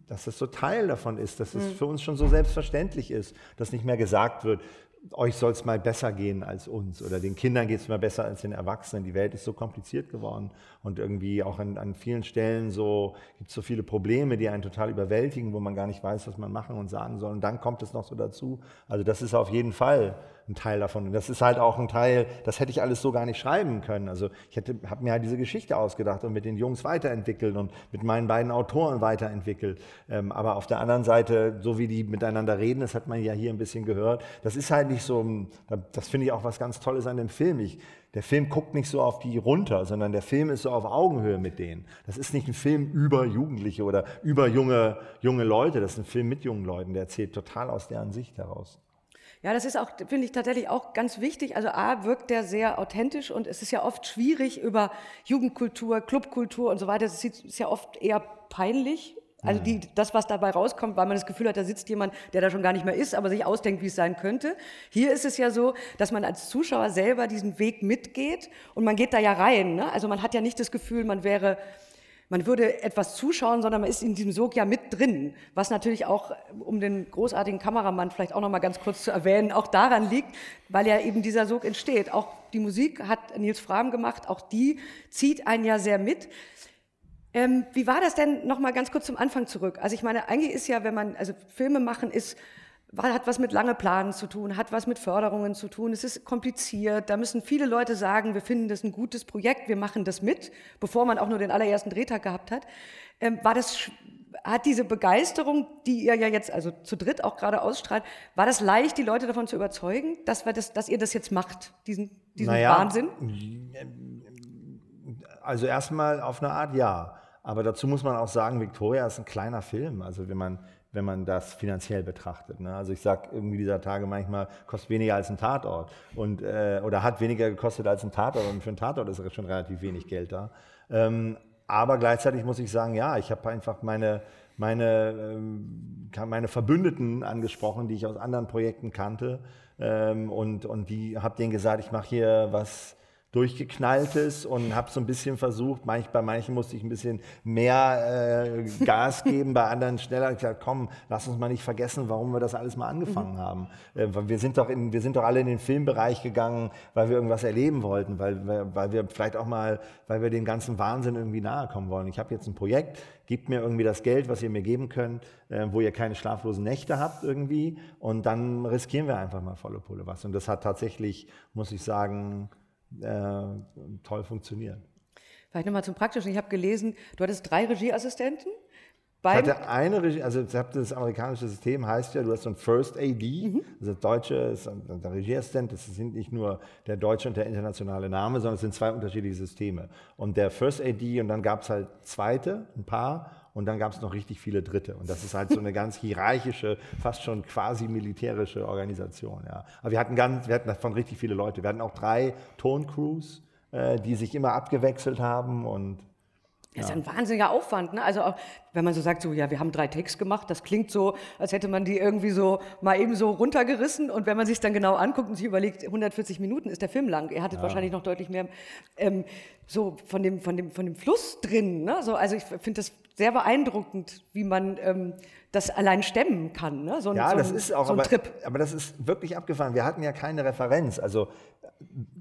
dass das so Teil davon ist, dass es für uns schon so selbstverständlich ist, dass nicht mehr gesagt wird, euch soll es mal besser gehen als uns oder den Kindern geht es mal besser als den Erwachsenen. Die Welt ist so kompliziert geworden und irgendwie auch an, an vielen Stellen so gibt es so viele Probleme, die einen total überwältigen, wo man gar nicht weiß, was man machen und sagen soll. Und dann kommt es noch so dazu. Also das ist auf jeden Fall ein Teil davon. Und das ist halt auch ein Teil, das hätte ich alles so gar nicht schreiben können. Also ich habe mir halt diese Geschichte ausgedacht und mit den Jungs weiterentwickelt und mit meinen beiden Autoren weiterentwickelt. Ähm, aber auf der anderen Seite, so wie die miteinander reden, das hat man ja hier ein bisschen gehört, das ist halt nicht so, das finde ich auch was ganz Tolles an dem Film. Ich, der Film guckt nicht so auf die runter, sondern der Film ist so auf Augenhöhe mit denen. Das ist nicht ein Film über Jugendliche oder über junge, junge Leute, das ist ein Film mit jungen Leuten, der erzählt total aus deren Sicht heraus. Ja, das ist auch, finde ich tatsächlich auch ganz wichtig. Also A, wirkt der sehr authentisch und es ist ja oft schwierig über Jugendkultur, Clubkultur und so weiter. Das ist ist ja oft eher peinlich. Also die, das, was dabei rauskommt, weil man das Gefühl hat, da sitzt jemand, der da schon gar nicht mehr ist, aber sich ausdenkt, wie es sein könnte. Hier ist es ja so, dass man als Zuschauer selber diesen Weg mitgeht und man geht da ja rein. Ne? Also man hat ja nicht das Gefühl, man wäre man würde etwas zuschauen, sondern man ist in diesem Sog ja mit drin. Was natürlich auch, um den großartigen Kameramann vielleicht auch noch mal ganz kurz zu erwähnen, auch daran liegt, weil ja eben dieser Sog entsteht. Auch die Musik hat Nils Frahm gemacht, auch die zieht einen ja sehr mit. Ähm, wie war das denn noch mal ganz kurz zum Anfang zurück? Also ich meine, eigentlich ist ja, wenn man, also Filme machen ist, hat was mit lange Planen zu tun, hat was mit Förderungen zu tun. Es ist kompliziert. Da müssen viele Leute sagen, wir finden das ein gutes Projekt, wir machen das mit, bevor man auch nur den allerersten Drehtag gehabt hat. Ähm, war das, hat diese Begeisterung, die ihr ja jetzt also zu dritt auch gerade ausstrahlt, war das leicht, die Leute davon zu überzeugen, dass, wir das, dass ihr das jetzt macht, diesen, diesen Naja, Wahnsinn? Also erstmal auf eine Art ja. Aber dazu muss man auch sagen, Victoria ist ein kleiner Film. Also wenn man, wenn man das finanziell betrachtet. Ne? Also ich sage irgendwie dieser Tage manchmal, kostet weniger als ein Tatort. Und, äh, oder hat weniger gekostet als ein Tatort. Und für einen Tatort ist schon relativ wenig Geld da. Ähm, aber gleichzeitig muss ich sagen, ja, ich habe einfach meine, meine, ähm, meine Verbündeten angesprochen, die ich aus anderen Projekten kannte. Ähm, und, und die habe denen gesagt, ich mache hier was durchgeknalltes und habe so ein bisschen versucht, manch, bei manchen musste ich ein bisschen mehr äh, Gas geben, bei anderen schneller. Ich gesagt, komm, lass uns mal nicht vergessen, warum wir das alles mal angefangen Mhm. haben. Äh, wir, sind doch in, wir sind doch alle in den Filmbereich gegangen, weil wir irgendwas erleben wollten, weil, wir- weil wir vielleicht auch mal, weil wir dem ganzen Wahnsinn irgendwie nahe kommen wollen. Ich habe jetzt ein Projekt, gebt mir irgendwie das Geld, was ihr mir geben könnt, äh, wo ihr keine schlaflosen Nächte habt irgendwie und dann riskieren wir einfach mal volle Pulle was. Und das hat tatsächlich, muss ich sagen, toll funktioniert. Vielleicht nochmal zum Praktischen. Ich habe gelesen, du hattest drei Regieassistenten. Ich hatte eine Regie, also das amerikanische System heißt ja, du hast so ein First AD, also das Deutsche ist der Regieassistent, das sind nicht nur der deutsche und der internationale Name, sondern es sind zwei unterschiedliche Systeme. Und der First AD und dann gab es halt zweite, ein paar, und dann gab es noch richtig viele Dritte. Und das ist halt so eine ganz hierarchische, fast schon quasi militärische Organisation. Ja. Aber wir hatten ganz, wir hatten davon richtig viele Leute. Wir hatten auch drei Toncrews, äh, die sich immer abgewechselt haben und das ist ein wahnsinniger Aufwand. Ne? Also auch, wenn man so sagt, so ja, wir haben drei Takes gemacht, das klingt so, als hätte man die irgendwie so mal eben so runtergerissen. Und wenn man sich dann genau anguckt und sich überlegt, 140 Minuten ist der Film lang. Ihr hattet wahrscheinlich noch deutlich mehr ähm, so von dem, von dem, von dem Fluss drin. Ne? So, also ich finde das sehr beeindruckend, wie man ähm, das allein stemmen kann. Ne? So, ein- Ja, so das ein, ist auch, so ein aber, Trip. aber das ist wirklich abgefahren. Wir hatten ja keine Referenz. Also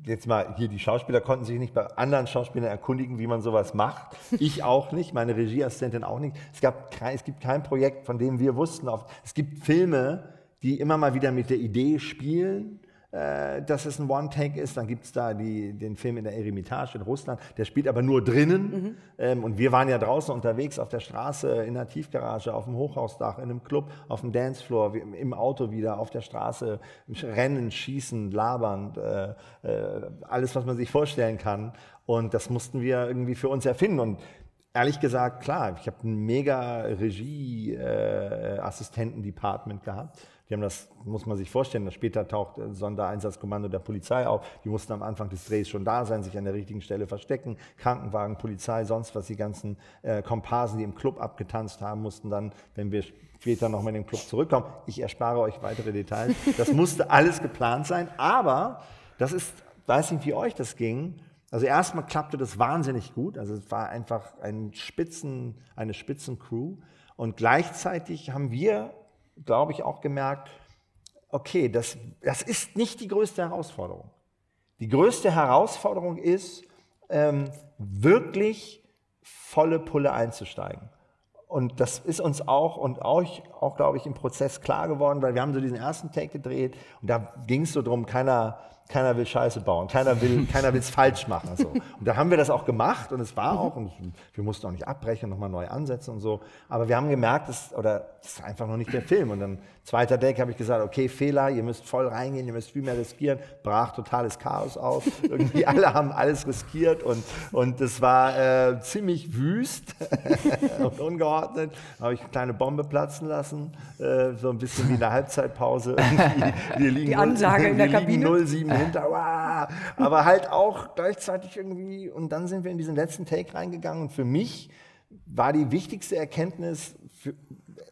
jetzt mal hier, die Schauspieler konnten sich nicht bei anderen Schauspielern erkundigen, wie man sowas macht. Ich auch nicht, meine Regieassistentin auch nicht. Es, gab kein, es gibt kein Projekt, von dem wir wussten. Es gibt Filme, die immer mal wieder mit der Idee spielen, äh, dass es ein One-Take ist. Dann gibt es da die, den Film in der Eremitage in Russland, der spielt aber nur drinnen. Ähm, und wir waren ja draußen unterwegs auf der Straße, in der Tiefgarage, auf dem Hochhausdach, in einem Club, auf dem Dancefloor, im Auto wieder, auf der Straße, rennen, schießen, labern, äh, äh, alles, was man sich vorstellen kann. Und das mussten wir irgendwie für uns erfinden. Und Ehrlich gesagt, klar, ich habe ein mega Regie-Assistenten-Department gehabt. Die haben das, muss man sich vorstellen, dass später taucht Sondereinsatzkommando der Polizei auf. Die mussten am Anfang des Drehs schon da sein, sich an der richtigen Stelle verstecken. Krankenwagen, Polizei, sonst was, die ganzen äh, Komparsen, die im Club abgetanzt haben, mussten dann, wenn wir später nochmal in den Club zurückkommen, ich erspare euch weitere Details, das musste *laughs* alles geplant sein. Aber das ist, weiß nicht, wie euch das ging, also erstmal klappte das wahnsinnig gut. Also es war einfach ein Spitzen, eine Spitzencrew. Und gleichzeitig haben wir, glaube ich, auch gemerkt, okay, das, das ist nicht die größte Herausforderung. Die größte Herausforderung ist, ähm, wirklich volle Pulle einzusteigen. Und das ist uns auch und euch auch, glaube ich, im Prozess klar geworden, weil wir haben so diesen ersten Take gedreht und da ging es so drum, keiner, keiner will Scheiße bauen, keiner will *laughs* keiner will es falsch machen. So. Und da haben wir das auch gemacht und es war auch, und wir mussten auch nicht abbrechen, nochmal neu ansetzen und so. Aber wir haben gemerkt, das, oder, das ist einfach noch nicht der Film. Und dann zweiter Take habe ich gesagt, okay, Fehler, ihr müsst voll reingehen, ihr müsst viel mehr riskieren. Brach totales Chaos aus. *laughs* Irgendwie alle haben alles riskiert und, und das war äh, ziemlich wüst *laughs* und ungeordnet. Da habe ich eine kleine Bombe platzen lassen, äh, so ein bisschen wie in der Halbzeitpause. *laughs* Wir liegen Die Ansage in der Kabine. 0-7 hinter, wow. aber halt auch gleichzeitig irgendwie. Und dann sind wir in diesen letzten Take reingegangen und für mich war die wichtigste Erkenntnis, für,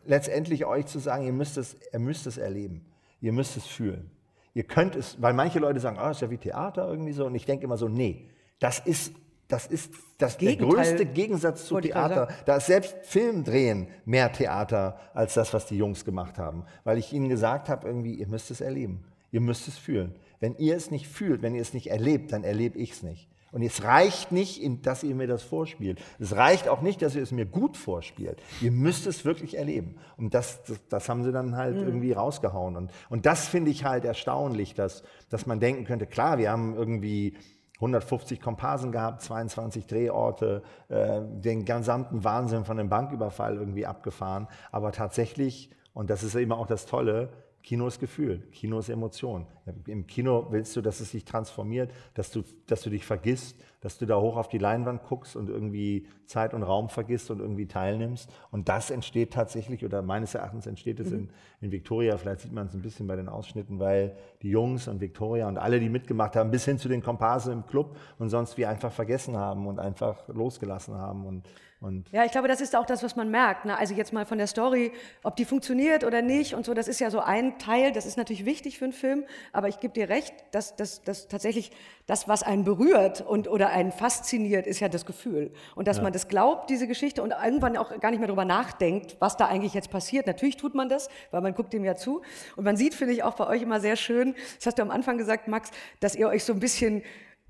letztendlich euch zu sagen, ihr müsst, es, ihr müsst es erleben, ihr müsst es fühlen. Ihr könnt es, weil manche Leute sagen, ah, ist ja wie Theater irgendwie so. Und ich denke immer so, nee, das ist, das ist das, der größte Gegensatz zu Theater. Da ist selbst Filmdrehen mehr Theater als das, was die Jungs gemacht haben. Weil ich ihnen gesagt habe, irgendwie, ihr müsst es erleben. Ihr müsst es fühlen. Wenn ihr es nicht fühlt, wenn ihr es nicht erlebt, dann erlebe ich es nicht. Und es reicht nicht, dass ihr mir das vorspielt. Es reicht auch nicht, dass ihr es mir gut vorspielt. Ihr müsst es wirklich erleben. Und das, das, das haben sie dann halt irgendwie rausgehauen. Und, und das finde ich halt erstaunlich, dass, dass man denken könnte, klar, wir haben irgendwie 150 Komparsen gehabt, 22 Drehorte, äh, den gesamten Wahnsinn von dem Banküberfall irgendwie abgefahren. Aber tatsächlich, und das ist immer auch das Tolle, Kino ist Gefühl, Kino ist Emotion. Im Kino willst du, dass es sich transformiert, dass du, dass du dich vergisst, dass du da hoch auf die Leinwand guckst und irgendwie Zeit und Raum vergisst und irgendwie teilnimmst. Und das entsteht tatsächlich, oder meines Erachtens entsteht es in, in Victoria, vielleicht sieht man es ein bisschen bei den Ausschnitten, weil die Jungs und Victoria und alle, die mitgemacht haben, bis hin zu den Komparsen im Club und sonst wie einfach vergessen haben und einfach losgelassen haben. Und, Und Ja, ich glaube, das ist auch das, was man merkt. Ne? Also jetzt mal von der Story, ob die funktioniert oder nicht und so, das ist ja so ein Teil, das ist natürlich wichtig für einen Film, aber ich gebe dir recht, dass, dass, dass tatsächlich das, was einen berührt und, oder einen fasziniert, ist ja das Gefühl. Und dass Ja. man das glaubt, diese Geschichte, und irgendwann auch gar nicht mehr darüber nachdenkt, was da eigentlich jetzt passiert. Natürlich tut man das, weil man guckt dem ja zu. Und man sieht, finde ich, auch bei euch immer sehr schön, das hast du am Anfang gesagt, Max, dass ihr euch so ein bisschen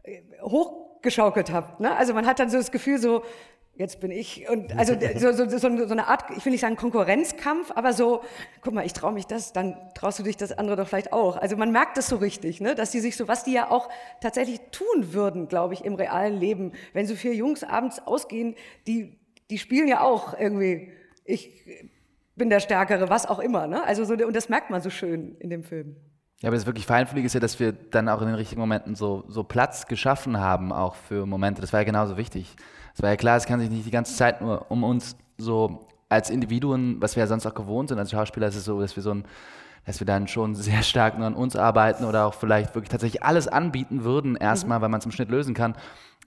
äh, hochgeschaukelt habt. Ne? Also man hat dann so das Gefühl, so, jetzt bin ich und also so, so, so, so eine Art, ich will nicht sagen Konkurrenzkampf, aber so, guck mal, ich traue mich das, dann traust du dich das andere doch vielleicht auch. Also man merkt das so richtig, ne? dass die sich so, was die ja auch tatsächlich tun würden, glaube ich, im realen Leben, wenn so vier Jungs abends ausgehen, die, die spielen ja auch irgendwie, ich bin der Stärkere, was auch immer. Ne? Also so, und das merkt man so schön in dem Film. Ja, aber das wirklich Feinfühlige ist ja, dass wir dann auch in den richtigen Momenten so, so Platz geschaffen haben, auch für Momente. Das war ja genauso wichtig. Es war ja klar, es kann sich nicht die ganze Zeit nur um uns so als Individuen, was wir ja sonst auch gewohnt sind als Schauspieler, ist es so, dass wir so ein, dass wir dann schon sehr stark nur an uns arbeiten oder auch vielleicht wirklich tatsächlich alles anbieten würden, erstmal, weil man es im Schnitt lösen kann.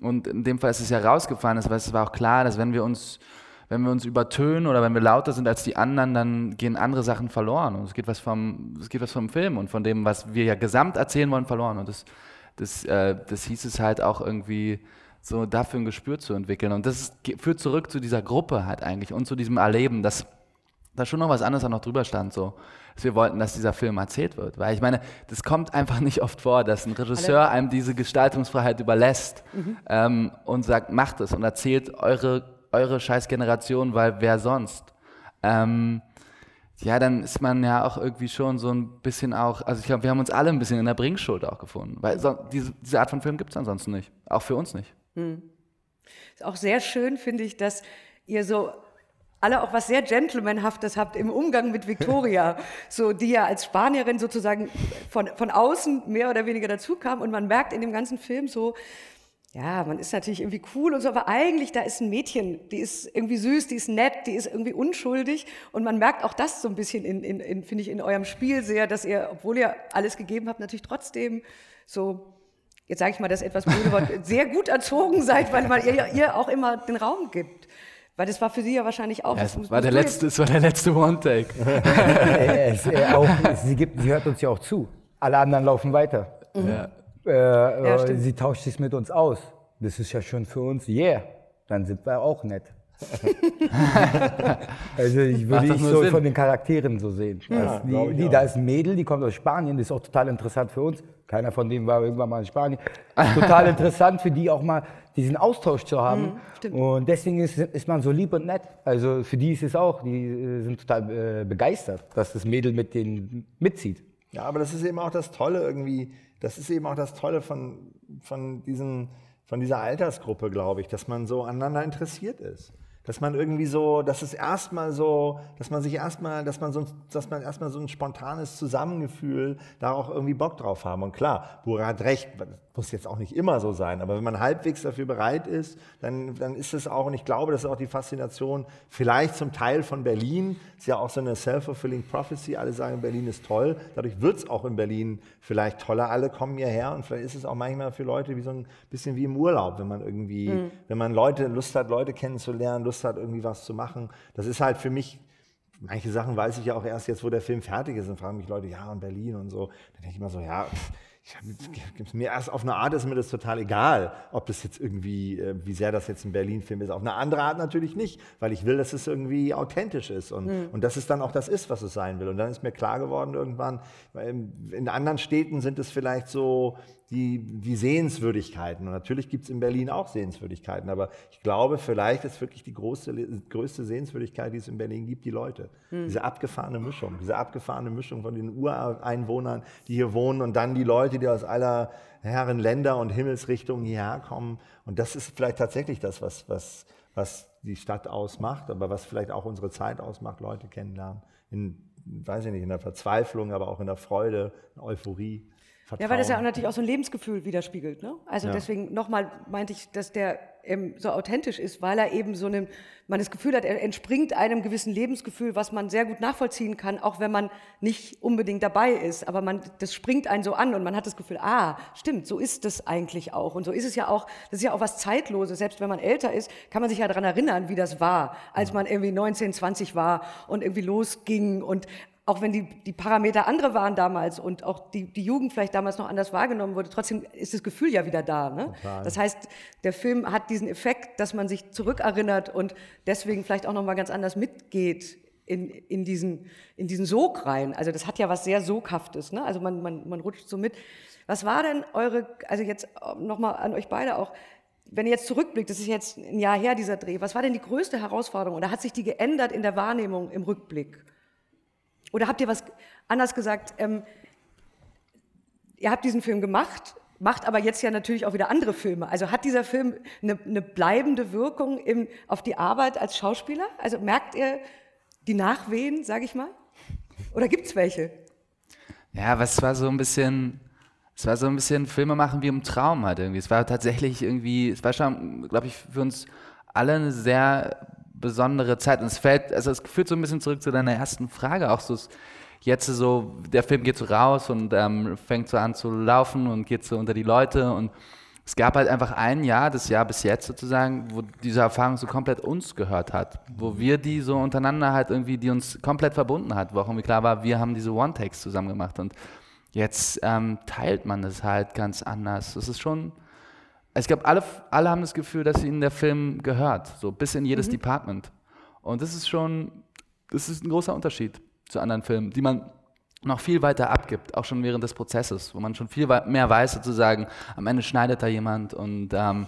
Und in dem Fall ist es ja rausgefallen, es war auch klar, dass wenn wir uns wenn wir uns übertönen oder wenn wir lauter sind als die anderen, dann gehen andere Sachen verloren. Und es geht was vom, es geht was vom Film und von dem, was wir ja gesamt erzählen wollen, verloren. Und das, das, äh, das hieß es halt auch irgendwie so dafür ein Gespür zu entwickeln. Und das führt zurück zu dieser Gruppe halt eigentlich und zu diesem Erleben, dass da schon noch was anderes auch noch drüber stand, so. Dass wir wollten, dass dieser Film erzählt wird. Weil ich meine, das kommt einfach nicht oft vor, dass ein Regisseur einem diese Gestaltungsfreiheit überlässt Mhm. ähm, und sagt, macht es und erzählt eure, eure scheiß Generation, weil wer sonst? Ähm, ja, dann ist man ja auch irgendwie schon so ein bisschen auch, also ich glaube, wir haben uns alle ein bisschen in der Bringschuld auch gefunden, weil so, diese, diese Art von Film gibt es ansonsten nicht, auch für uns nicht. Hm. Ist auch sehr schön, finde ich, dass ihr so alle auch was sehr Gentlemanhaftes habt im Umgang mit Victoria, *laughs* so die ja als Spanierin sozusagen von, von außen mehr oder weniger dazu kam und man merkt in dem ganzen Film so, ja, man ist natürlich irgendwie cool und so, aber eigentlich da ist ein Mädchen, die ist irgendwie süß, die ist nett, die ist irgendwie unschuldig und man merkt auch das so ein bisschen in, in, in finde ich, in eurem Spiel sehr, dass ihr, obwohl ihr alles gegeben habt, natürlich trotzdem so, jetzt sage ich mal das etwas blöde Wort, *laughs* sehr gut erzogen seid, weil man ihr, ihr auch immer den Raum gibt. Weil das war für sie ja wahrscheinlich auch. Ja, das es war der letzte, es war der letzte One-Take. Äh, *laughs* es, äh, auch, *laughs* sie, gibt, sie hört uns ja auch zu. Alle anderen laufen weiter. Mhm. Ja. Äh, Ja, äh, sie tauscht sich mit uns aus. Das ist ja schon für uns, yeah, dann sind wir auch nett. *laughs* also ich würde ich so Sinn. von den Charakteren so sehen. Ja, glaub die, die, da ist ein Mädel, die kommt aus Spanien, das ist auch total interessant für uns. Keiner von denen war irgendwann mal in Spanien. Total *laughs* interessant für die auch mal diesen Austausch zu haben. Mhm, und deswegen ist, ist man so lieb und nett. Also für die ist es auch, die äh, sind total äh, begeistert, dass das Mädel mit denen mitzieht. Ja, aber das ist eben auch das Tolle irgendwie, das ist eben auch das Tolle von, von, diesen, von dieser Altersgruppe, glaube ich, dass man so aneinander interessiert ist. Dass man irgendwie so, dass es erstmal so, dass man sich erstmal, dass man so, dass man erstmal so ein spontanes Zusammengefühl da auch irgendwie Bock drauf haben. Und klar, Bura hat recht, muss jetzt auch nicht immer so sein, aber wenn man halbwegs dafür bereit ist, dann, dann ist es auch, und ich glaube, das ist auch die Faszination vielleicht zum Teil von Berlin, ist ja auch so eine self-fulfilling prophecy, alle sagen, Berlin ist toll, dadurch wird es auch in Berlin vielleicht toller, alle kommen hierher und vielleicht ist es auch manchmal für Leute wie so ein bisschen wie im Urlaub, wenn man irgendwie, Mhm. wenn man Leute, Lust hat, Leute kennenzulernen, Lust hat, irgendwie was zu machen. Das ist halt für mich manche Sachen weiß ich ja auch erst jetzt, wo der Film fertig ist und fragen mich Leute, ja, in Berlin und so. Dann denke ich immer so, ja, pff, ich, gibt's mir erst auf eine Art ist mir das total egal, ob das jetzt irgendwie, äh, wie sehr das jetzt ein Berlin-Film ist. Auf eine andere Art natürlich nicht, weil ich will, dass es irgendwie authentisch ist und, Mhm. und dass es dann auch das ist, was es sein will. Und dann ist mir klar geworden irgendwann, in anderen Städten sind es vielleicht so die, die Sehenswürdigkeiten. Und natürlich gibt es in Berlin auch Sehenswürdigkeiten, aber ich glaube, vielleicht ist wirklich die große, größte Sehenswürdigkeit, die es in Berlin gibt, die Leute. Hm. Diese abgefahrene Mischung, diese abgefahrene Mischung von den Ureinwohnern, die hier wohnen und dann die Leute, die aus aller Herren Länder und Himmelsrichtungen hierher kommen. Und das ist vielleicht tatsächlich das, was, was, was die Stadt ausmacht, aber was vielleicht auch unsere Zeit ausmacht, Leute kennenlernen. In, weiß ich nicht, in der Verzweiflung, aber auch in der Freude, in der Euphorie. Ja, weil das ja auch Vertrauen. natürlich auch so ein Lebensgefühl widerspiegelt. Ne? Also Ja. deswegen nochmal meinte ich, dass der ähm, so authentisch ist, weil er eben so einem, man das Gefühl hat, er entspringt einem gewissen Lebensgefühl, was man sehr gut nachvollziehen kann, auch wenn man nicht unbedingt dabei ist. Aber man, das springt einen so an und man hat das Gefühl, ah, stimmt, so ist das eigentlich auch. Und so ist es ja auch, das ist ja auch was Zeitloses. Selbst wenn man älter ist, kann man sich ja daran erinnern, wie das war, als man irgendwie 19, 20 war und irgendwie losging und auch wenn die, die Parameter andere waren damals und auch die, die Jugend vielleicht damals noch anders wahrgenommen wurde, trotzdem ist das Gefühl ja wieder da. Ne? Total. Das heißt, der Film hat diesen Effekt, dass man sich zurückerinnert und deswegen vielleicht auch noch mal ganz anders mitgeht in, in, diesen, in diesen Sog rein. Also das hat ja was sehr Soghaftes. Ne? Also man, man, man rutscht so mit. Was war denn eure, also jetzt noch mal an euch beide auch, wenn ihr jetzt zurückblickt, das ist jetzt ein Jahr her, dieser Dreh, was war denn die größte Herausforderung oder hat sich die geändert in der Wahrnehmung im Rückblick? Oder habt ihr was anders gesagt? Ähm, ihr habt diesen Film gemacht, macht aber jetzt ja natürlich auch wieder andere Filme. Also hat dieser Film eine, eine bleibende Wirkung im, auf die Arbeit als Schauspieler? Also merkt ihr die Nachwehen, sage ich mal? Oder gibt es welche? Ja, was war so ein bisschen, es war so ein bisschen Filme machen wie im Traum halt irgendwie. Es war tatsächlich irgendwie, es war schon, glaube ich, für uns alle eine sehr besondere Zeit. Und es fällt, also es führt so ein bisschen zurück zu deiner ersten Frage, auch so jetzt so, der Film geht so raus und ähm, fängt so an zu laufen und geht so unter die Leute und es gab halt einfach ein Jahr, das Jahr bis jetzt sozusagen, wo diese Erfahrung so komplett uns gehört hat, wo wir die so untereinander halt irgendwie, die uns komplett verbunden hat, wo auch irgendwie klar war, wir haben diese One-Takes zusammen gemacht und jetzt ähm, teilt man das halt ganz anders. Das ist schon, ich glaube, alle, alle haben das Gefühl, dass ihnen der Film gehört, so bis in jedes Department. Und das ist schon, das ist ein großer Unterschied zu anderen Filmen, die man noch viel weiter abgibt, auch schon während des Prozesses, wo man schon viel mehr weiß, sozusagen, am Ende schneidet da jemand und ähm,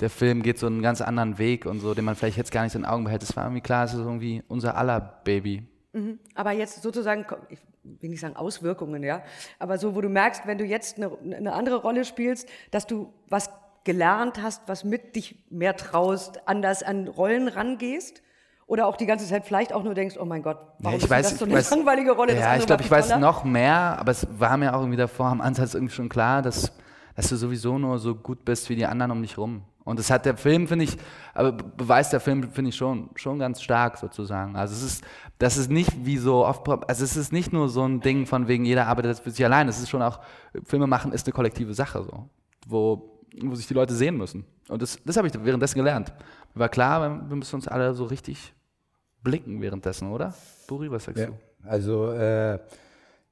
der Film geht so einen ganz anderen Weg und so, den man vielleicht jetzt gar nicht in den Augen behält. Es war irgendwie klar, es ist irgendwie unser aller Baby. Mhm. Aber jetzt sozusagen, ich will nicht sagen Auswirkungen, ja, aber so, wo du merkst, wenn du jetzt eine, eine andere Rolle spielst, dass du was gelernt hast, was mit dich mehr traust, anders an Rollen rangehst? Oder auch die ganze Zeit vielleicht auch nur denkst, oh mein Gott, warum ich ist weiß, das so eine weiß- langweilige Rolle? Ja, ich glaube, ich weiß noch mehr, aber es war mir auch irgendwie davor am Ansatz irgendwie schon klar, dass, dass du sowieso nur so gut bist wie die anderen um dich rum. Und das hat der Film, finde ich, aber be- beweist der Film, finde ich, schon, schon ganz stark sozusagen. Also es ist, das ist nicht wie so oft, also es ist nicht nur so ein Ding von wegen, jeder arbeitet für sich allein. Es ist schon auch, Filme machen ist eine kollektive Sache so, wo, wo sich die Leute sehen müssen. Und das, das habe ich währenddessen gelernt. War klar, wir müssen uns alle so richtig blicken währenddessen, oder? Buri, was sagst Ja. du? Also äh,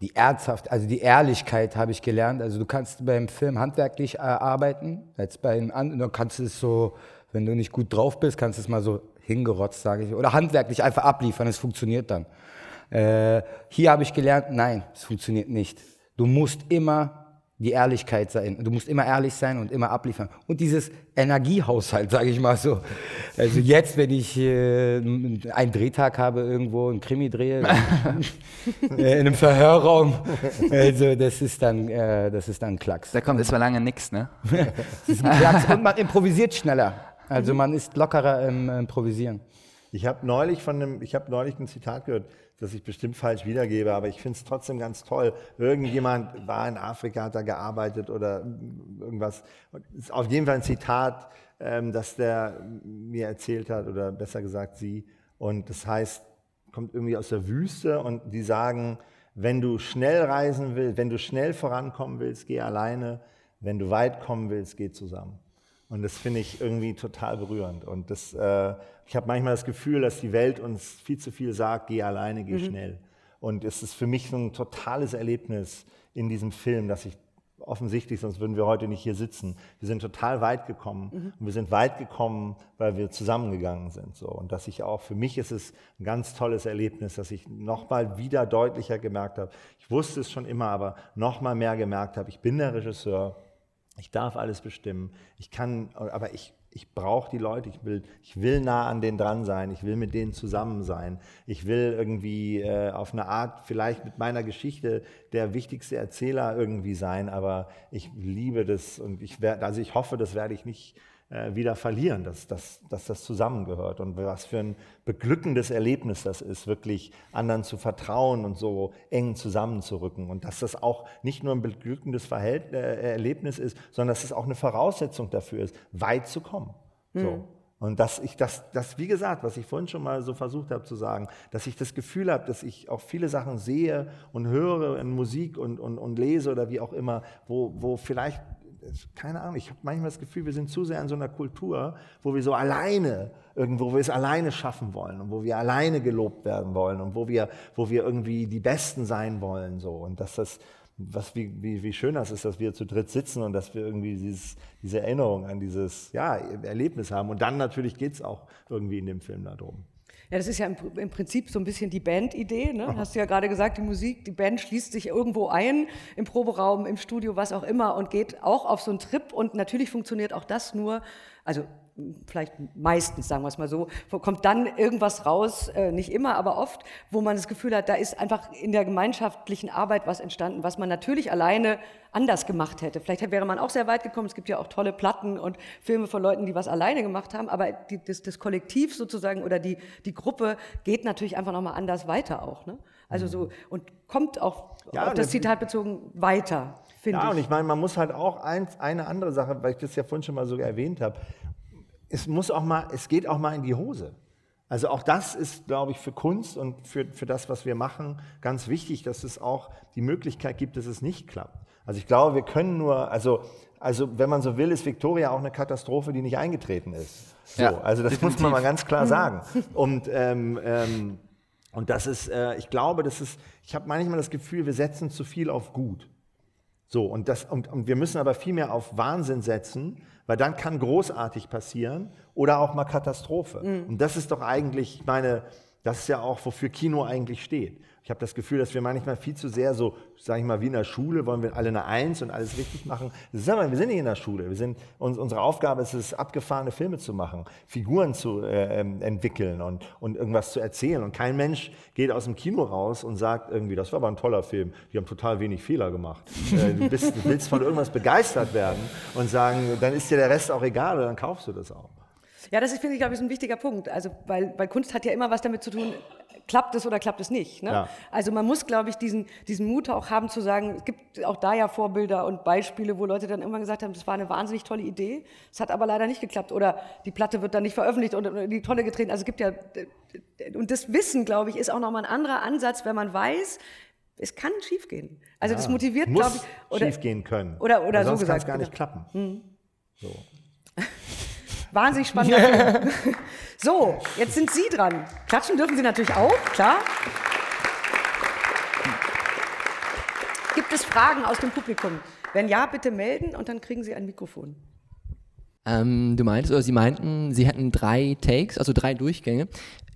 die Ernsthaft, also die Ehrlichkeit habe ich gelernt. Also du kannst beim Film handwerklich äh, arbeiten. Jetzt bei einem anderen, du kannst es so, wenn du nicht gut drauf bist, kannst du es mal so hingerotzt, sage ich. Oder handwerklich einfach abliefern, es funktioniert dann. Äh, hier habe ich gelernt, nein, es funktioniert nicht. Du musst immer die Ehrlichkeit sein. Du musst immer ehrlich sein und immer abliefern. Und dieses Energiehaushalt, sage ich mal so. Also jetzt, wenn ich äh, einen Drehtag habe irgendwo, einen Krimi drehe, *laughs* äh, in einem Verhörraum, also das ist dann, äh, das ist dann Klacks. Da kommt erstmal lange nichts, ne? *laughs* Das ist ein Klacks und man improvisiert schneller. Also man ist lockerer im Improvisieren. Ich habe neulich von einem, ich habe neulich ein Zitat gehört, das ich bestimmt falsch wiedergebe, aber ich finde es trotzdem ganz toll. Irgendjemand war in Afrika, hat da gearbeitet oder irgendwas. Ist auf jeden Fall ein Zitat, ähm, das der mir erzählt hat oder besser gesagt sie. Und das heißt, kommt irgendwie aus der Wüste und die sagen, wenn du schnell reisen willst, wenn du schnell vorankommen willst, geh alleine. Wenn du weit kommen willst, geh zusammen. Und das finde ich irgendwie total berührend. Und das, äh, ich habe manchmal das Gefühl, dass die Welt uns viel zu viel sagt, geh alleine, geh Mhm. schnell. Und es ist für mich so ein totales Erlebnis in diesem Film, dass ich offensichtlich, sonst würden wir heute nicht hier sitzen. Wir sind total weit gekommen Mhm. und wir sind weit gekommen, weil wir zusammengegangen sind. So. Und dass ich auch, für mich ist es ein ganz tolles Erlebnis, dass ich nochmal wieder deutlicher gemerkt habe. Ich wusste es schon immer, aber nochmal mehr gemerkt habe, ich bin der Regisseur, ich darf alles bestimmen. Ich kann, aber ich, ich brauche die Leute. Ich will, ich will nah an denen dran sein. Ich will mit denen zusammen sein. Ich will irgendwie äh, auf eine Art vielleicht mit meiner Geschichte der wichtigste Erzähler irgendwie sein. Aber ich liebe das und ich werde, also ich hoffe, das werde ich nicht äh, wieder verlieren, dass, dass, dass das zusammengehört und was für ein beglückendes Erlebnis das ist, wirklich anderen zu vertrauen und so eng zusammenzurücken und dass das auch nicht nur ein beglückendes Verhält äh, Erlebnis ist, sondern dass es auch eine Voraussetzung dafür ist, weit zu kommen. So. Und dass ich das, das, wie gesagt, was ich vorhin schon mal so versucht habe zu sagen, dass ich das Gefühl habe, dass ich auch viele Sachen sehe und höre in Musik und, und, und lese oder wie auch immer, wo, wo vielleicht keine Ahnung, ich habe manchmal das Gefühl, wir sind zu sehr in so einer Kultur, wo wir so alleine irgendwo, wo wir es alleine schaffen wollen und wo wir alleine gelobt werden wollen und wo wir, wo wir irgendwie die Besten sein wollen. So. Und dass das, was, wie, wie, wie schön das ist, dass wir zu dritt sitzen und dass wir irgendwie dieses, diese Erinnerung an dieses ja, Erlebnis haben. Und dann natürlich geht es auch irgendwie in dem Film darum. Ja, das ist ja im, im Prinzip so ein bisschen die Bandidee. Ne? Hast du ja gerade gesagt, die Musik, die Band schließt sich irgendwo ein, im Proberaum, im Studio, was auch immer, und geht auch auf so einen Trip. Und natürlich funktioniert auch das nur, also vielleicht meistens, sagen wir es mal so, kommt dann irgendwas raus, äh, nicht immer, aber oft, wo man das Gefühl hat, da ist einfach in der gemeinschaftlichen Arbeit was entstanden, was man natürlich alleine anders gemacht hätte. Vielleicht wäre man auch sehr weit gekommen. Es gibt ja auch tolle Platten und Filme von Leuten, die was alleine gemacht haben, aber die, das, das, Kollektiv sozusagen oder die, die Gruppe geht natürlich einfach nochmal anders weiter auch. Ne? Also so, und kommt auch ja, auf das Zitat bezogen weiter, finde ja, ich. Ja, und ich meine, man muss halt auch eins, eine andere Sache, weil ich das ja vorhin schon mal so erwähnt habe, es muss auch mal, es geht auch mal in die Hose. Also auch das ist, glaube ich, für Kunst und für, für das, was wir machen, ganz wichtig, dass es auch die Möglichkeit gibt, dass es nicht klappt. Also ich glaube, wir können nur, also, also wenn man so will, ist Victoria auch eine Katastrophe, die nicht eingetreten ist. So, ja, also das definitiv. muss man mal ganz klar sagen. Und, ähm, ähm, und das ist, äh, ich glaube, das ist, ich habe manchmal das Gefühl, wir setzen zu viel auf gut. So, und, das, und, und wir müssen aber viel mehr auf Wahnsinn setzen, weil dann kann großartig passieren oder auch mal Katastrophe. Mhm. Und das ist doch eigentlich, meine, das ist ja auch, wofür Kino eigentlich steht. Ich habe das Gefühl, dass wir manchmal viel zu sehr so, sage ich mal, wie in der Schule, wollen wir alle eine Eins und alles richtig machen. Ist aber, wir sind nicht in der Schule. Wir sind, uns, unsere Aufgabe ist es, abgefahrene Filme zu machen, Figuren zu äh, ähm, entwickeln und, und irgendwas zu erzählen. Und kein Mensch geht aus dem Kino raus und sagt irgendwie, das war aber ein toller Film, die haben total wenig Fehler gemacht. äh, du, bist, du willst von irgendwas begeistert werden und sagen, dann ist dir der Rest auch egal oder dann kaufst du das auch. Ja, das ist, finde ich, glaube ich, ein wichtiger Punkt. Also, weil, weil Kunst hat ja immer was damit zu tun, klappt es oder klappt es nicht. Ne? Ja. Also man muss, glaube ich, diesen, diesen Mut auch haben zu sagen, es gibt auch da ja Vorbilder und Beispiele, wo Leute dann irgendwann gesagt haben, das war eine wahnsinnig tolle Idee, es hat aber leider nicht geklappt oder die Platte wird dann nicht veröffentlicht und in die Tonne getreten. Also es gibt ja, und das Wissen, glaube ich, ist auch nochmal ein anderer Ansatz, wenn man weiß, es kann schiefgehen. Also ja, das motiviert, glaube ich. Oder, schiefgehen können. Oder, oder sonst so gesagt. kann es gar nicht klappen. Hm. So. *laughs* Wahnsinnig spannender *laughs* So, jetzt sind Sie dran. Klatschen dürfen Sie natürlich auch, klar. Gibt es Fragen aus dem Publikum? Wenn ja, bitte melden und dann kriegen Sie ein Mikrofon. Ähm, du meintest, oder sie meinten, sie hätten drei Takes, also drei Durchgänge.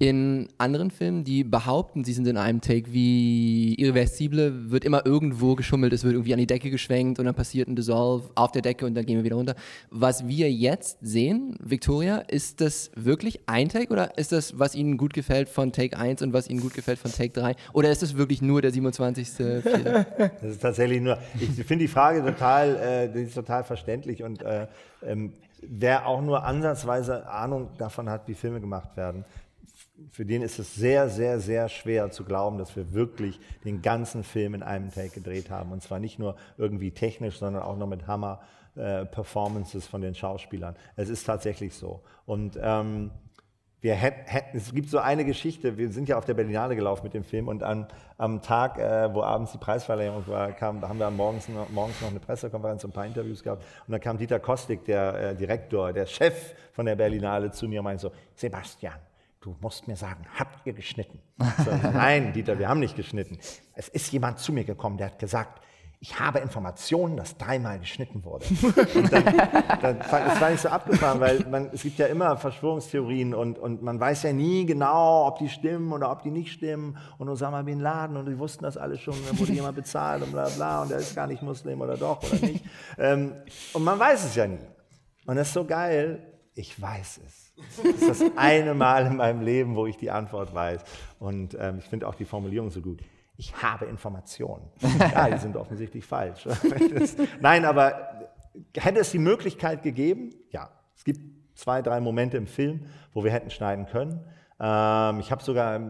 In anderen Filmen, die behaupten, sie sind in einem Take wie Irreversible, wird immer irgendwo geschummelt, es wird irgendwie an die Decke geschwenkt und dann passiert ein Dissolve auf der Decke und dann gehen wir wieder runter. Was wir jetzt sehen, Victoria, ist das wirklich ein Take oder ist das, was Ihnen gut gefällt von Take 1 und was Ihnen gut gefällt von Take 3? Oder ist das wirklich nur der 27. Fehler? *laughs* Das ist tatsächlich nur, ich finde die Frage total, äh, die ist total verständlich und äh, ähm, wer auch nur ansatzweise Ahnung davon hat, wie Filme gemacht werden, für den ist es sehr, sehr, sehr schwer zu glauben, dass wir wirklich den ganzen Film in einem Take gedreht haben. Und zwar nicht nur irgendwie technisch, sondern auch noch mit Hammer-Performances äh, von den Schauspielern. Es ist tatsächlich so. Und ähm, wir hätten, es gibt so eine Geschichte, wir sind ja auf der Berlinale gelaufen mit dem Film und an, am Tag, äh, wo abends die Preisverleihung war, kam, haben wir morgens noch, morgens noch eine Pressekonferenz und ein paar Interviews gehabt und dann kam Dieter Kostik, der äh, Direktor, der Chef von der Berlinale zu mir und meinte so, Sebastian, du musst mir sagen, habt ihr geschnitten? So, *laughs* Nein, Dieter, wir haben nicht geschnitten. Es ist jemand zu mir gekommen, der hat gesagt, ich habe Informationen, dass dreimal geschnitten wurde. *laughs* Und dann, dann, das war nicht so abgefahren, weil man, es gibt ja immer Verschwörungstheorien und, und man weiß ja nie genau, ob die stimmen oder ob die nicht stimmen. Und Osama Bin Laden und die wussten das alles schon, dann wurde jemand bezahlt und bla bla und der ist gar nicht Muslim oder doch oder nicht. Ähm, und man weiß es ja nie. Und das ist so geil, ich weiß es. Das ist das eine Mal in meinem Leben, wo ich die Antwort weiß. Und ähm, ich finde auch die Formulierung so gut ich habe Informationen. Ja, die sind offensichtlich falsch. *laughs* Nein, aber hätte es die Möglichkeit gegeben? Ja. Es gibt zwei, drei Momente im Film, wo wir hätten schneiden können. Ähm, ich habe sogar,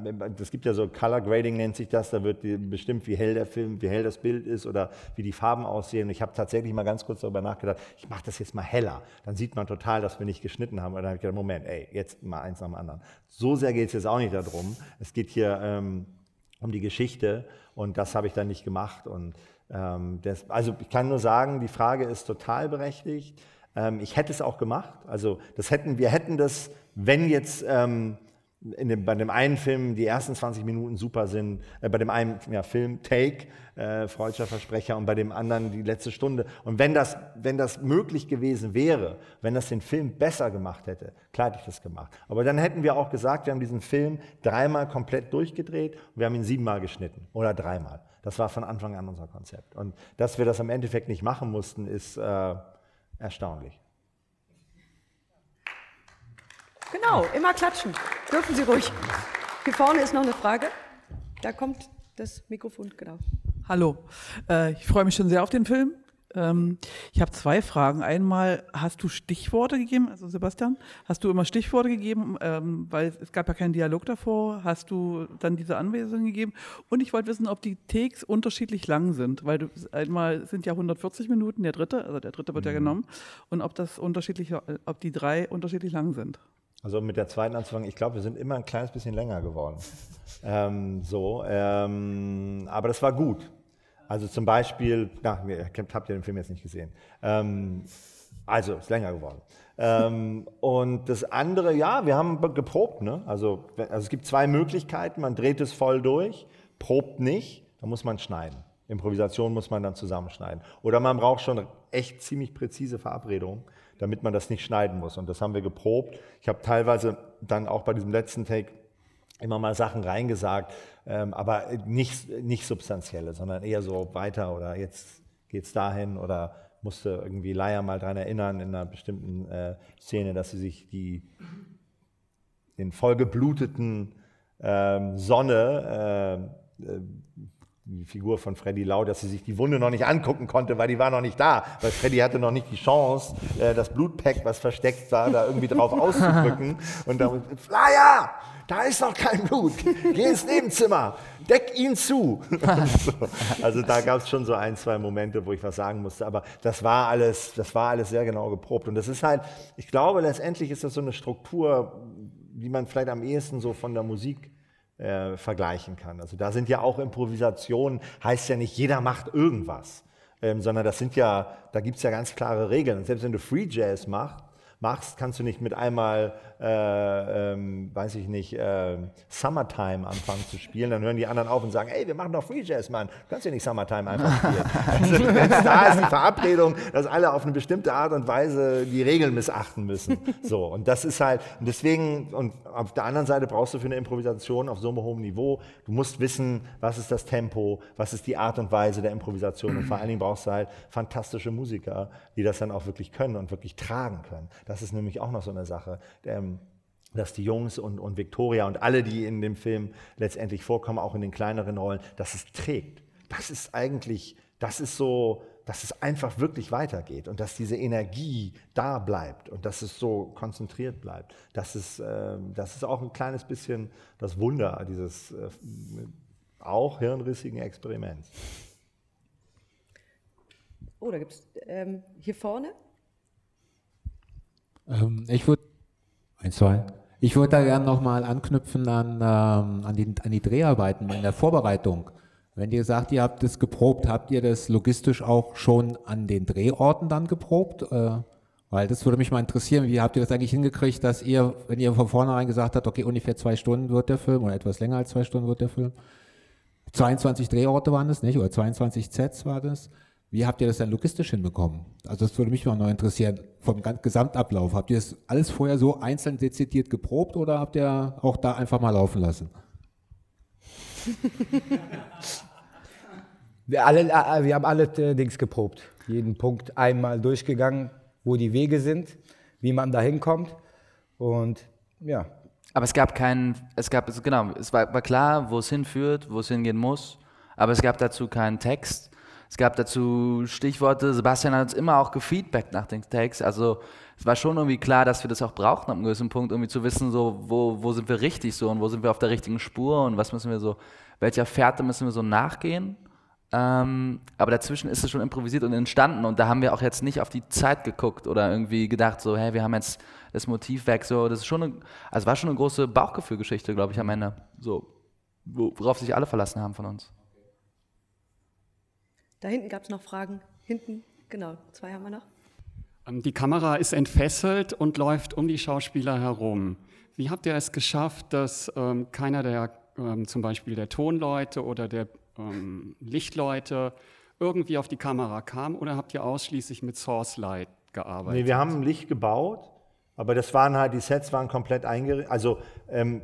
es gibt ja so Color Grading nennt sich das, da wird bestimmt, wie hell der Film, wie hell das Bild ist oder wie die Farben aussehen. Und ich habe tatsächlich mal ganz kurz darüber nachgedacht, ich mache das jetzt mal heller. Dann sieht man total, dass wir nicht geschnitten haben. Und dann habe ich gedacht, Moment, ey, jetzt mal eins nach dem anderen. So sehr geht es jetzt auch nicht darum. Es geht hier ähm, um die Geschichte und das habe ich dann nicht gemacht. Und ähm, das, also ich kann nur sagen, die Frage ist total berechtigt. Ähm, ich hätte es auch gemacht. Also das hätten, wir hätten das, wenn jetzt ähm, dem, bei dem einen Film die ersten 20 Minuten super sind, äh, bei dem einen ja, Film Take, äh, Freudscher Versprecher und bei dem anderen die letzte Stunde. Und wenn das, wenn das möglich gewesen wäre, wenn das den Film besser gemacht hätte, klar hätte ich das gemacht. Aber dann hätten wir auch gesagt, wir haben diesen Film dreimal komplett durchgedreht und wir haben ihn siebenmal geschnitten oder dreimal. Das war von Anfang an unser Konzept. Und dass wir das im Endeffekt nicht machen mussten, ist äh, erstaunlich. Genau, immer klatschen. Dürfen Sie ruhig. Hier vorne ist noch eine Frage. Da kommt das Mikrofon, genau. Hallo, äh, ich freue mich schon sehr auf den Film. Ähm, ich habe zwei Fragen. Einmal, hast du Stichworte gegeben, also Sebastian, hast du immer Stichworte gegeben, ähm, weil es gab ja keinen Dialog davor, hast du dann diese Anweisungen gegeben? Und ich wollte wissen, ob die Takes unterschiedlich lang sind, weil du, einmal sind ja 140 Minuten, der dritte, also der dritte wird ja genommen, und ob das unterschiedlich, ob die drei unterschiedlich lang sind. Also mit der zweiten anzufangen, ich glaube, wir sind immer ein kleines bisschen länger geworden. *laughs* ähm, so, ähm, aber das war gut. Also zum Beispiel, na, ihr habt ihr den Film jetzt nicht gesehen. Ähm, also ist länger geworden. ähm, *laughs* und das andere, ja, wir haben geprobt. Ne? Also, also es gibt zwei Möglichkeiten. Man dreht es voll durch, probt nicht, dann muss man schneiden. Improvisation muss man dann zusammenschneiden. Oder man braucht schon echt ziemlich präzise Verabredungen, damit man das nicht schneiden muss. Und das haben wir geprobt. Ich habe teilweise dann auch bei diesem letzten Take immer mal Sachen reingesagt, ähm, aber nicht, nicht substanzielle, sondern eher so weiter oder jetzt geht's dahin oder musste irgendwie Leier mal dran erinnern in einer bestimmten äh, Szene, dass sie sich die den vollgebluteten ähm, Sonne, äh, äh, die Figur von Freddy Lau, dass sie sich die Wunde noch nicht angucken konnte, weil die war noch nicht da. Weil Freddy hatte noch nicht die Chance, äh, das Blutpack, was versteckt war, da irgendwie drauf auszudrücken. *laughs* Und dann, Flyer, da ist noch kein Blut. Geh ins Nebenzimmer, deck ihn zu. so. *laughs* Also da gab es schon so ein, zwei Momente, wo ich was sagen musste. Aber das war alles, das war alles sehr genau geprobt. Und das ist halt, ich glaube, letztendlich ist das so eine Struktur, die man vielleicht am ehesten so von der Musik äh, vergleichen kann. Also da sind ja auch Improvisationen, heißt ja nicht, jeder macht irgendwas, ähm, sondern das sind ja, da gibt es ja ganz klare Regeln. Und selbst wenn du Free Jazz machst, machst, kannst du nicht mit einmal, äh, ähm, weiß ich nicht, äh, Summertime anfangen zu spielen. Dann hören die anderen auf und sagen, ey, wir machen doch Free Jazz, Mann. Du kannst ja nicht Summertime einfach spielen. *laughs* also, da ist die Verabredung, dass alle auf eine bestimmte Art und Weise die Regeln missachten müssen. So, und das ist halt, und deswegen, und auf der anderen Seite brauchst du für eine Improvisation auf so einem hohen Niveau, du musst wissen, was ist das Tempo, was ist die Art und Weise der Improvisation und vor allen Dingen brauchst du halt fantastische Musiker, die das dann auch wirklich können und wirklich tragen können. Das ist nämlich auch noch so eine Sache. Ähm, dass die Jungs und, und Victoria und alle, die in dem Film letztendlich vorkommen, auch in den kleineren Rollen, dass es trägt. Das ist eigentlich, das ist so, dass es einfach wirklich weitergeht und dass diese Energie da bleibt und dass es so konzentriert bleibt. Das ist, äh, das ist auch ein kleines bisschen das Wunder dieses äh, auch hirnrissigen Experiments. Oh, da gibt es ähm, hier vorne. Ähm, ich würde, ein, zwei. Ich würde da gerne nochmal anknüpfen an, ähm, an, die, an die Dreharbeiten in der Vorbereitung. Wenn ihr sagt, ihr habt das geprobt, habt ihr das logistisch auch schon an den Drehorten dann geprobt? Äh, weil das würde mich mal interessieren, wie habt ihr das eigentlich hingekriegt, dass ihr, wenn ihr von vornherein gesagt habt, okay, ungefähr zwei Stunden wird der Film oder etwas länger als zwei Stunden wird der Film, 22 Drehorte waren das, nicht? Oder 22 Sets war das. Wie habt ihr das dann logistisch hinbekommen? Also das würde mich mal noch interessieren, vom Gesamtablauf. Habt ihr das alles vorher so einzeln dezidiert geprobt oder habt ihr auch da einfach mal laufen lassen? *laughs* Wir, alle, äh, wir haben alle äh, Dings geprobt. Jeden Punkt einmal durchgegangen, wo die Wege sind, wie man da hinkommt. Und ja. Aber es gab keinen, es gab, genau, es war, war klar, wo es hinführt, wo es hingehen muss, aber es gab dazu keinen Text, Es gab dazu Stichworte, Sebastian hat uns immer auch gefeedbackt nach den Takes. Also es war schon irgendwie klar, dass wir das auch brauchten, ab einem gewissen Punkt irgendwie zu wissen, so, wo, wo sind wir richtig so und wo sind wir auf der richtigen Spur und was müssen wir so, welcher Fährte müssen wir so nachgehen. Ähm, aber dazwischen ist es schon improvisiert und entstanden und da haben wir auch jetzt nicht auf die Zeit geguckt oder irgendwie gedacht, so, hey, wir haben jetzt das Motiv weg. So, das ist schon eine, also war schon eine große Bauchgefühlgeschichte, glaube ich, am Ende. So, worauf sich alle verlassen haben von uns. Da hinten gab es noch Fragen. Hinten, genau, zwei haben wir noch. Ähm, die Kamera ist entfesselt und läuft um die Schauspieler herum. Wie habt ihr es geschafft, dass ähm, keiner der, ähm, zum Beispiel der Tonleute oder der ähm, Lichtleute irgendwie auf die Kamera kam oder habt ihr ausschließlich mit Source Light gearbeitet? Nee, wir haben Licht gebaut, aber das waren halt, die Sets waren komplett eingerichtet. Also ähm,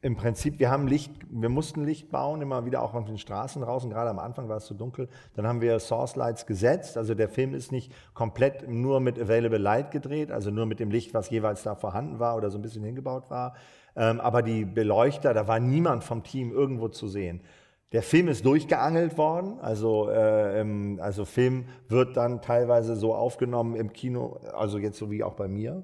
im Prinzip, wir haben Licht, wir mussten Licht bauen, immer wieder auch auf den Straßen draußen, gerade am Anfang war es zu so dunkel. Dann haben wir Source Lights gesetzt, also der Film ist nicht komplett nur mit Available Light gedreht, also nur mit dem Licht, was jeweils da vorhanden war oder so ein bisschen hingebaut war. Ähm, aber die Beleuchter, da war niemand vom Team irgendwo zu sehen. Der Film ist durchgeangelt worden, also, äh, also Film wird dann teilweise so aufgenommen im Kino, also jetzt so wie auch bei mir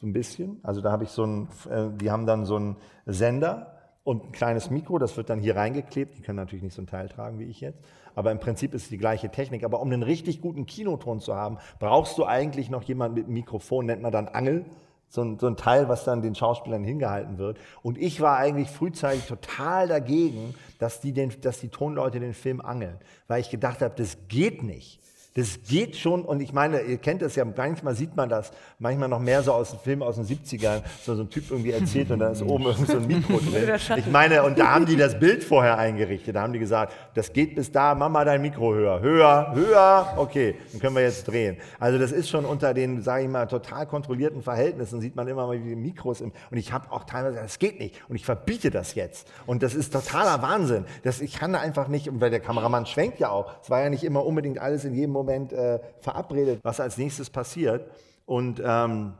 so ein bisschen. Also da habe ich so ein, äh, die haben dann so einen Sender und ein kleines Mikro, das wird dann hier reingeklebt. Die können natürlich nicht so ein Teil tragen wie ich jetzt, aber im Prinzip ist es die gleiche Technik. Aber um einen richtig guten Kinoton zu haben, brauchst du eigentlich noch jemanden mit Mikrofon, nennt man dann Angel. So ein, so ein Teil, was dann den Schauspielern hingehalten wird. Und ich war eigentlich frühzeitig total dagegen, dass die, den, dass die Tonleute den Film angeln, weil ich gedacht habe, das geht nicht. Das geht schon, und ich meine, ihr kennt das ja, manchmal sieht man das, manchmal noch mehr so aus dem Film aus den 70ern, so, so ein Typ irgendwie erzählt und da ist oben irgendwie so ein Mikro drin. Ich meine, und da haben die das Bild vorher eingerichtet, da haben die gesagt, das geht bis da, mach mal dein Mikro höher, höher, höher, okay, dann können wir jetzt drehen. Also das ist schon unter den, sage ich mal, total kontrollierten Verhältnissen, sieht man immer mal wie die Mikros im, und ich habe auch teilweise gesagt, das geht nicht und ich verbiete das jetzt. Und das ist totaler Wahnsinn. Das, ich kann da einfach nicht, weil der Kameramann schwenkt ja auch, es war ja nicht immer unbedingt alles in jedem Moment Moment äh, verabredet, was als nächstes passiert. Und ähm,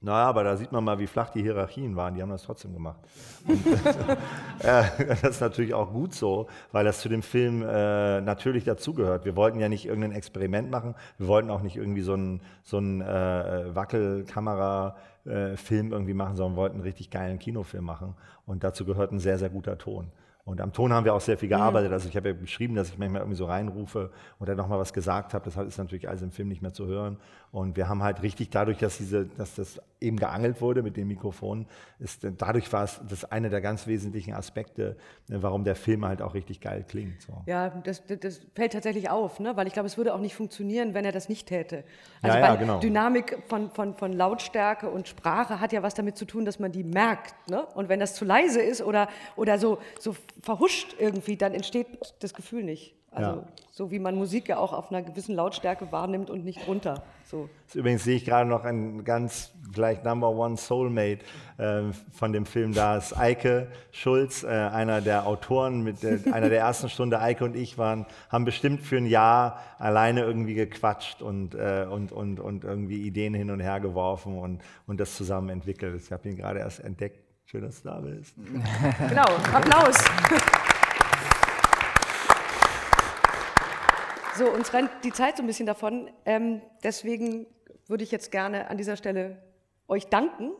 naja, aber da sieht man mal, wie flach die Hierarchien waren. Die haben das trotzdem gemacht. Und, *laughs* äh, das ist natürlich auch gut so, weil das zu dem Film äh, natürlich dazugehört. Wir wollten ja nicht irgendein Experiment machen. Wir wollten auch nicht irgendwie so einen so äh, Wackelkamera-Film irgendwie machen, sondern wollten einen richtig geilen Kinofilm machen. Und dazu gehört ein sehr, sehr guter Ton. Und am Ton haben wir auch sehr viel gearbeitet. Also ich habe ja beschrieben, dass ich manchmal irgendwie so reinrufe und dann nochmal was gesagt habe. Das ist natürlich alles im Film nicht mehr zu hören. Und wir haben halt richtig dadurch, dass, diese, dass das eben geangelt wurde mit dem Mikrofon, ist, dadurch war es das eine der ganz wesentlichen Aspekte, warum der Film halt auch richtig geil klingt. So. Ja, das, das fällt tatsächlich auf, ne? weil ich glaube, es würde auch nicht funktionieren, wenn er das nicht täte. Also ja, ja, genau. Dynamik von, von, von Lautstärke und Sprache hat ja was damit zu tun, dass man die merkt. Ne? Und wenn das zu leise ist oder, oder so, so verhuscht irgendwie, dann entsteht das Gefühl nicht. Also ja. so wie man Musik ja auch auf einer gewissen Lautstärke wahrnimmt und nicht runter. So. Übrigens sehe ich gerade noch ein ganz gleich Number One Soulmate äh, von dem Film da ist Eike Schulz, äh, einer der Autoren mit der, *laughs* einer der ersten Stunde. Eike und ich waren, haben bestimmt für ein Jahr alleine irgendwie gequatscht und, äh, und, und, und irgendwie Ideen hin und her geworfen und, und das zusammen entwickelt. Ich habe ihn gerade erst entdeckt. Schön, dass du da bist. Genau, Applaus. *laughs* So, uns rennt die Zeit so ein bisschen davon. Ähm, deswegen würde ich jetzt gerne an dieser Stelle euch danken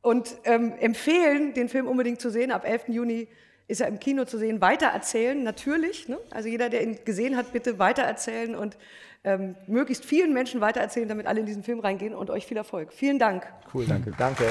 und ähm, empfehlen, den Film unbedingt zu sehen. Ab 11. Juni ist er im Kino zu sehen. Weitererzählen, natürlich. Ne? Also jeder, der ihn gesehen hat, bitte weitererzählen und ähm, möglichst vielen Menschen weitererzählen, damit alle in diesen Film reingehen und euch viel Erfolg. Vielen Dank. Cool, danke. Danke.